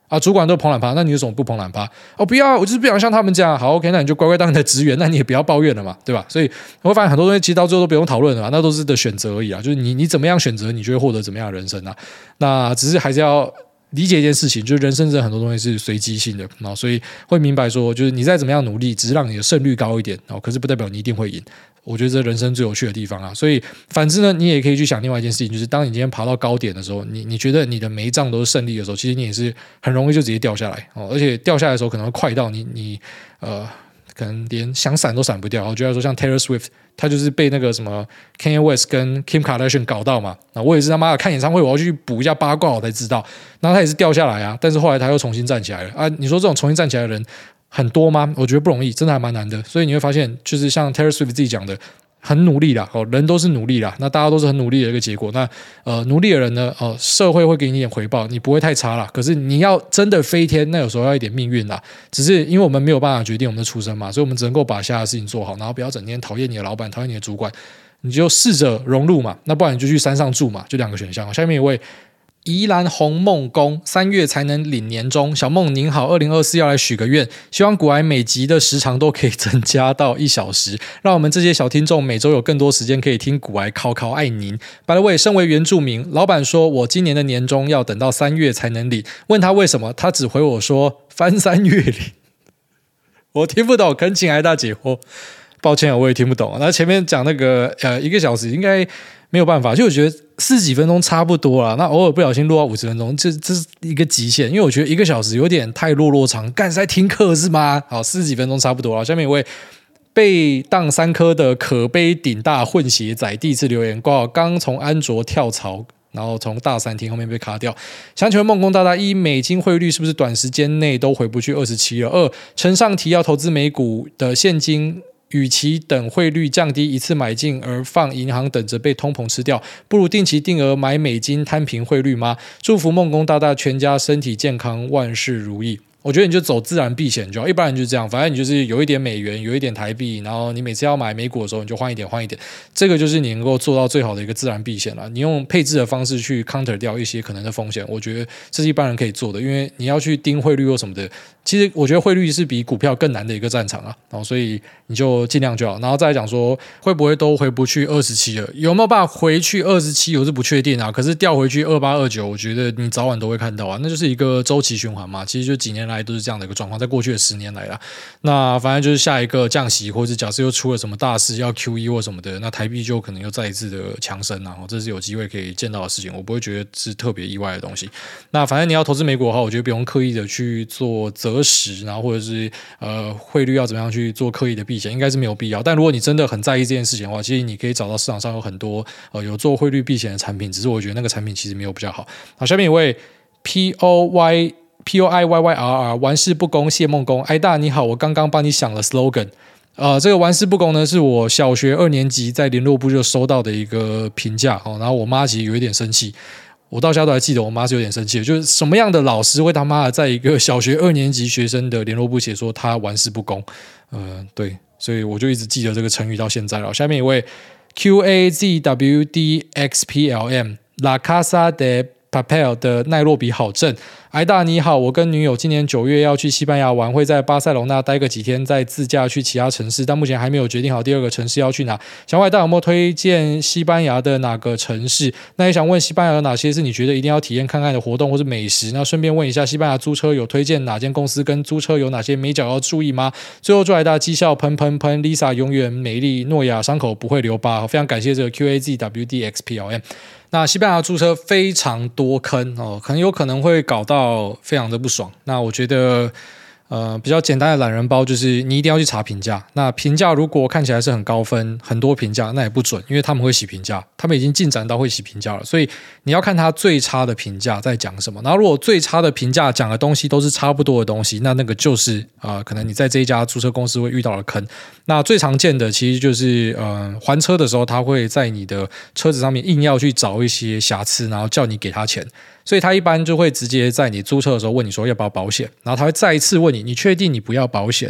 啊？主管都捧懒趴，那你为什么不捧懒趴？哦，不要，我就是不想像他们这样。好，OK，那你就乖乖当你的职员，那你也不要抱怨了嘛，对吧？所以我会发现很多东西其实到最后都不用讨论了嘛，那都是的选择而已啊，就是你你怎么样选择，你就会获得怎么样的人生啊。那只是还是要。理解一件事情，就是人生真的很多东西是随机性的，然后所以会明白说，就是你再怎么样努力，只是让你的胜率高一点，哦可是不代表你一定会赢。我觉得这人生最有趣的地方啊，所以反之呢，你也可以去想另外一件事情，就是当你今天爬到高点的时候，你你觉得你的每一仗都是胜利的时候，其实你也是很容易就直接掉下来哦，而且掉下来的时候可能会快到你你呃。可能连想闪都闪不掉。我觉得说像 Taylor Swift，他就是被那个什么 Kanye West 跟 Kim Kardashian 搞到嘛。那我也是他妈的看演唱会，我要去补一下八卦，我才知道。然后他也是掉下来啊，但是后来他又重新站起来了啊。你说这种重新站起来的人很多吗？我觉得不容易，真的还蛮难的。所以你会发现，就是像 Taylor Swift 自己讲的。很努力啦，哦，人都是努力啦，那大家都是很努力的一个结果。那呃，努力的人呢，呃，社会会给你一点回报，你不会太差啦。可是你要真的飞天，那有时候要一点命运啦。只是因为我们没有办法决定我们的出身嘛，所以我们只能够把下的事情做好，然后不要整天讨厌你的老板，讨厌你的主管，你就试着融入嘛。那不然你就去山上住嘛，就两个选项。下面一位。宜兰红梦宫三月才能领年终，小梦您好，二零二四要来许个愿，希望古癌每集的时长都可以增加到一小时，让我们这些小听众每周有更多时间可以听古癌考考爱您。By the way，身为原住民，老板说我今年的年终要等到三月才能领，问他为什么，他只回我说翻山越岭，[LAUGHS] 我听不懂，恳请癌大解惑。抱歉，我也听不懂。那前面讲那个呃一个小时应该。没有办法，就我觉得四十几分钟差不多了。那偶尔不小心录到五十分钟，这这是一个极限。因为我觉得一个小时有点太落落长，干在听课是吗？好，四十几分钟差不多了。下面一位被当三颗的可悲顶大混血仔第一次留言，挂刚从安卓跳槽，然后从大三听后面被卡掉。想请问梦工大大一，美金汇率是不是短时间内都回不去二十七了？二，承上提要投资美股的现金。与其等汇率降低一次买进而放银行等着被通膨吃掉，不如定期定额买美金摊平汇率吗？祝福梦工大大全家身体健康，万事如意。我觉得你就走自然避险就好，一般人就是这样，反正你就是有一点美元，有一点台币，然后你每次要买美股的时候，你就换一点换一点，这个就是你能够做到最好的一个自然避险了。你用配置的方式去 counter 掉一些可能的风险，我觉得这是一般人可以做的，因为你要去盯汇率或什么的，其实我觉得汇率是比股票更难的一个战场啊，然后所以你就尽量就好，然后再来讲说会不会都回不去二十七了，有没有办法回去二十七，我是不确定啊，可是调回去二八二九，我觉得你早晚都会看到啊，那就是一个周期循环嘛，其实就几年来都是这样的一个状况，在过去的十年来啦，那反正就是下一个降息，或者是假设又出了什么大事要 QE 或什么的，那台币就可能又再一次的强升，然后这是有机会可以见到的事情，我不会觉得是特别意外的东西。那反正你要投资美股的话，我觉得不用刻意的去做择时，然后或者是呃汇率要怎么样去做刻意的避险，应该是没有必要。但如果你真的很在意这件事情的话，其实你可以找到市场上有很多呃有做汇率避险的产品，只是我觉得那个产品其实没有比较好。好，下面一位 P O Y。P O I Y Y R R 玩世不恭谢孟恭，哎大你好，我刚刚帮你想了 slogan，呃，这个玩世不恭呢是我小学二年级在联络部就收到的一个评价哦，然后我妈其实有一点生气，我到现在都还记得我妈是有点生气的，就是什么样的老师会他妈的在一个小学二年级学生的联络部写说他玩世不恭，呃，对，所以我就一直记得这个成语到现在了。下面一位 Q A Z W D X P L M La Casa de Papel 的奈洛比好镇。艾大你好，我跟女友今年九月要去西班牙玩，会在巴塞隆纳待个几天，再自驾去其他城市，但目前还没有决定好第二个城市要去哪。想问艾大有没有推荐西班牙的哪个城市？那也想问西班牙有哪些是你觉得一定要体验看看的活动或是美食？那顺便问一下，西班牙租车有推荐哪间公司？跟租车有哪些眉角要注意吗？最后祝艾大绩效喷喷喷，Lisa 永远美丽，诺亚伤口不会留疤。非常感谢这个 QAZWDXPLM。那西班牙租车非常多坑哦，很有可能会搞到非常的不爽。那我觉得。呃，比较简单的懒人包就是你一定要去查评价。那评价如果看起来是很高分，很多评价，那也不准，因为他们会洗评价，他们已经进展到会洗评价了。所以你要看他最差的评价在讲什么。然后如果最差的评价讲的东西都是差不多的东西，那那个就是啊、呃，可能你在这一家租车公司会遇到的坑。那最常见的其实就是呃，还车的时候他会在你的车子上面硬要去找一些瑕疵，然后叫你给他钱。所以他一般就会直接在你租车的时候问你说要不要保险，然后他会再一次问你，你确定你不要保险？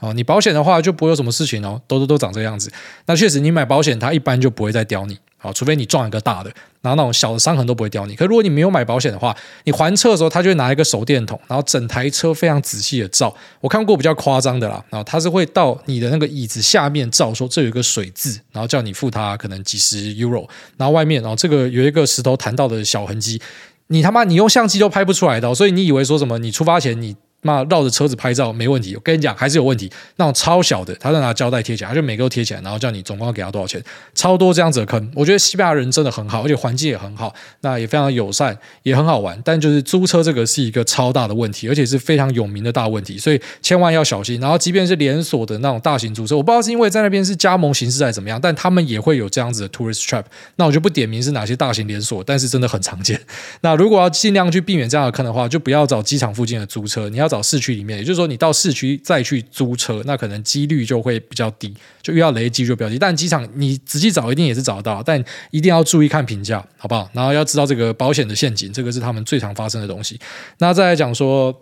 哦，你保险的话就不会有什么事情哦，都都都长这样子。那确实你买保险，他一般就不会再刁你，好，除非你撞一个大的，然后那种小的伤痕都不会刁你。可如果你没有买保险的话，你还车的时候，他就拿一个手电筒，然后整台车非常仔细的照。我看过比较夸张的啦，然后他是会到你的那个椅子下面照，说这有一个水渍，然后叫你付他可能几十 euro，然后外面然后这个有一个石头弹到的小痕迹。你他妈，你用相机都拍不出来的，所以你以为说什么？你出发前你。那绕着车子拍照没问题，我跟你讲还是有问题。那种超小的，他在拿胶带贴起来，他就每个都贴起来，然后叫你总共要给他多少钱，超多这样子的坑。我觉得西班牙人真的很好，而且环境也很好，那也非常友善，也很好玩。但就是租车这个是一个超大的问题，而且是非常有名的大问题，所以千万要小心。然后即便是连锁的那种大型租车，我不知道是因为在那边是加盟形式还是怎么样，但他们也会有这样子的 tourist trap。那我就不点名是哪些大型连锁，但是真的很常见。[LAUGHS] 那如果要尽量去避免这样的坑的话，就不要找机场附近的租车，你要找市区里面，也就是说，你到市区再去租车，那可能几率就会比较低，就遇到雷击就比较低。但机场你仔细找，一定也是找得到，但一定要注意看评价，好不好？然后要知道这个保险的陷阱，这个是他们最常发生的东西。那再来讲说。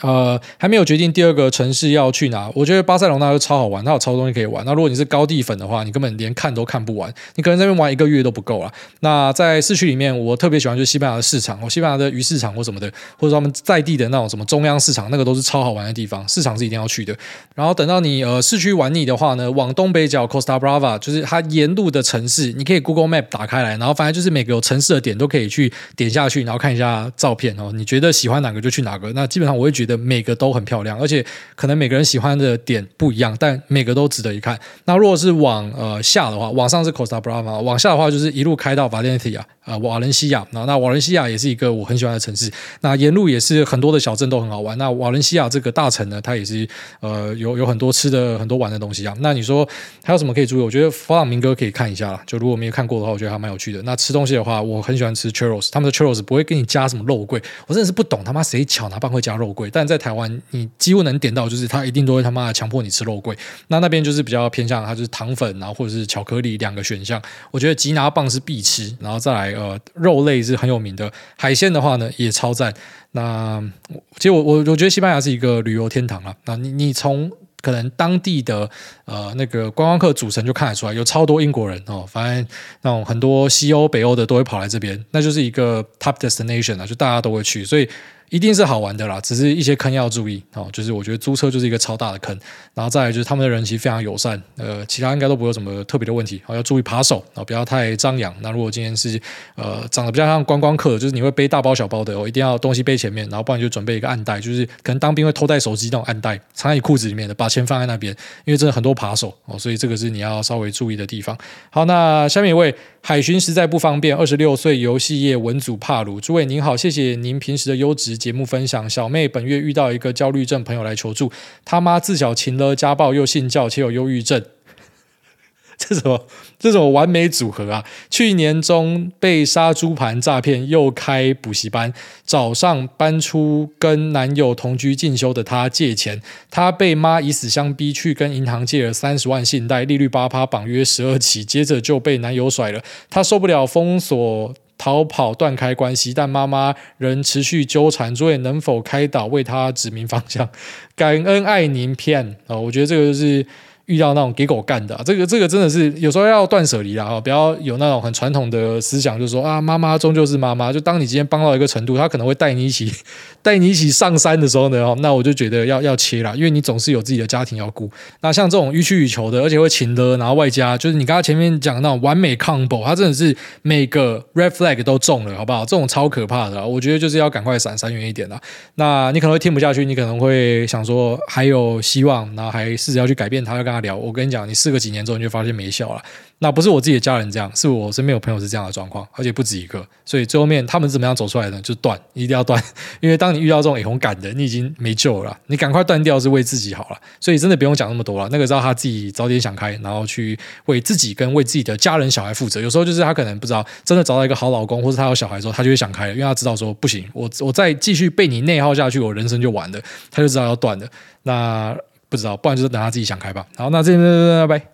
呃，还没有决定第二个城市要去哪。我觉得巴塞隆纳就超好玩，它有超多东西可以玩。那如果你是高地粉的话，你根本连看都看不完，你可能在那边玩一个月都不够了。那在市区里面，我特别喜欢就是西班牙的市场，我西班牙的鱼市场或什么的，或者他们在地的那种什么中央市场，那个都是超好玩的地方。市场是一定要去的。然后等到你呃市区玩腻的话呢，往东北角 Costa Brava，就是它沿路的城市，你可以 Google Map 打开来，然后反正就是每个有城市的点都可以去点下去，然后看一下照片哦。你觉得喜欢哪个就去哪个。那基本上我会觉觉得每个都很。漂亮，而且可能每个人喜欢的点不一样，但每个都值得一看。那如果是往呃下的话，往上是 Costa Brava，往下的话就是一路开到 Valencia 啊，瓦伦西亚。那那瓦伦西亚也是一个我很喜欢的城市。那沿路也是很多的小镇都很好玩。那瓦伦西亚这个大城呢，它也是呃有有很多吃的、很多玩的东西啊。那你说还有什么可以注意？我觉得佛朗明哥可以看一下。就如果没有看过的话，我觉得还蛮有趣的。那吃东西的话，我很喜欢吃 churros，他们的 churros 不会给你加什么肉桂，我真的是不懂他妈谁巧哪帮会加肉桂。但在台湾你几乎能点到，就是他一定都会他妈的强迫你吃肉桂。那那边就是比较偏向它就是糖粉，然后或者是巧克力两个选项。我觉得吉拿棒是必吃，然后再来呃肉类是很有名的，海鲜的话呢也超赞。那其实我我我觉得西班牙是一个旅游天堂啊。那你你从可能当地的呃那个观光客组成就看得出来，有超多英国人哦，反正那种很多西欧、北欧的都会跑来这边，那就是一个 top destination 啊，就大家都会去，所以。一定是好玩的啦，只是一些坑要注意哦。就是我觉得租车就是一个超大的坑，然后再来就是他们的人其实非常友善，呃，其他应该都不会有什么特别的问题。哦，要注意扒手啊，不要太张扬。那如果今天是呃长得比较像观光客，就是你会背大包小包的，哦，一定要东西背前面，然后不然就准备一个暗袋，就是可能当兵会偷带手机那种暗袋，藏在你裤子里面的，把钱放在那边，因为真的很多扒手哦，所以这个是你要稍微注意的地方。好，那下面一位。海巡实在不方便。二十六岁游戏业文组帕鲁，诸位您好，谢谢您平时的优质节目分享。小妹本月遇到一个焦虑症朋友来求助，他妈自小情了家暴，又信教且有忧郁症。[LAUGHS] 这种这种完美组合啊！去年中被杀猪盘诈骗，又开补习班，早上搬出跟男友同居进修的她借钱，她被妈以死相逼，去跟银行借了三十万信贷，利率八趴，绑约十二期，接着就被男友甩了，她受不了封锁逃跑断开关系，但妈妈仍持续纠缠，所以能否开导为他指明方向？感恩爱您片啊！我觉得这个就是。遇到那种给狗干的，这个这个真的是有时候要断舍离啦，不要有那种很传统的思想，就是说啊，妈妈终究是妈妈。就当你今天帮到一个程度，他可能会带你一起 [LAUGHS] 带你一起上山的时候呢，那我就觉得要要切啦，因为你总是有自己的家庭要顾。那像这种予取予求的，而且会情勒，然后外加就是你刚刚前面讲那种完美 combo，他真的是每个 red flag 都中了，好不好？这种超可怕的，我觉得就是要赶快闪，闪远一点啦。那你可能会听不下去，你可能会想说还有希望，然后还试着要去改变他，要跟他聊。我跟你讲，你试个几年之后，你就发现没效了。那不是我自己的家人这样，是我身边有朋友是这样的状况，而且不止一个。所以最后面他们怎么样走出来的？就断，一定要断。[LAUGHS] 因为当你遇到这种很感的，你已经没救了。你赶快断掉，是为自己好了。所以真的不用讲那么多了。那个知道他自己早点想开，然后去为自己跟为自己的家人小孩负责。有时候就是他可能不知道，真的找到一个好老公，或者他有小孩之后，他就会想开了，因为他知道说不行，我我再继续被你内耗下去，我人生就完了。他就知道要断了。那不知道，不然就是等他自己想开吧。好，那这边拜拜。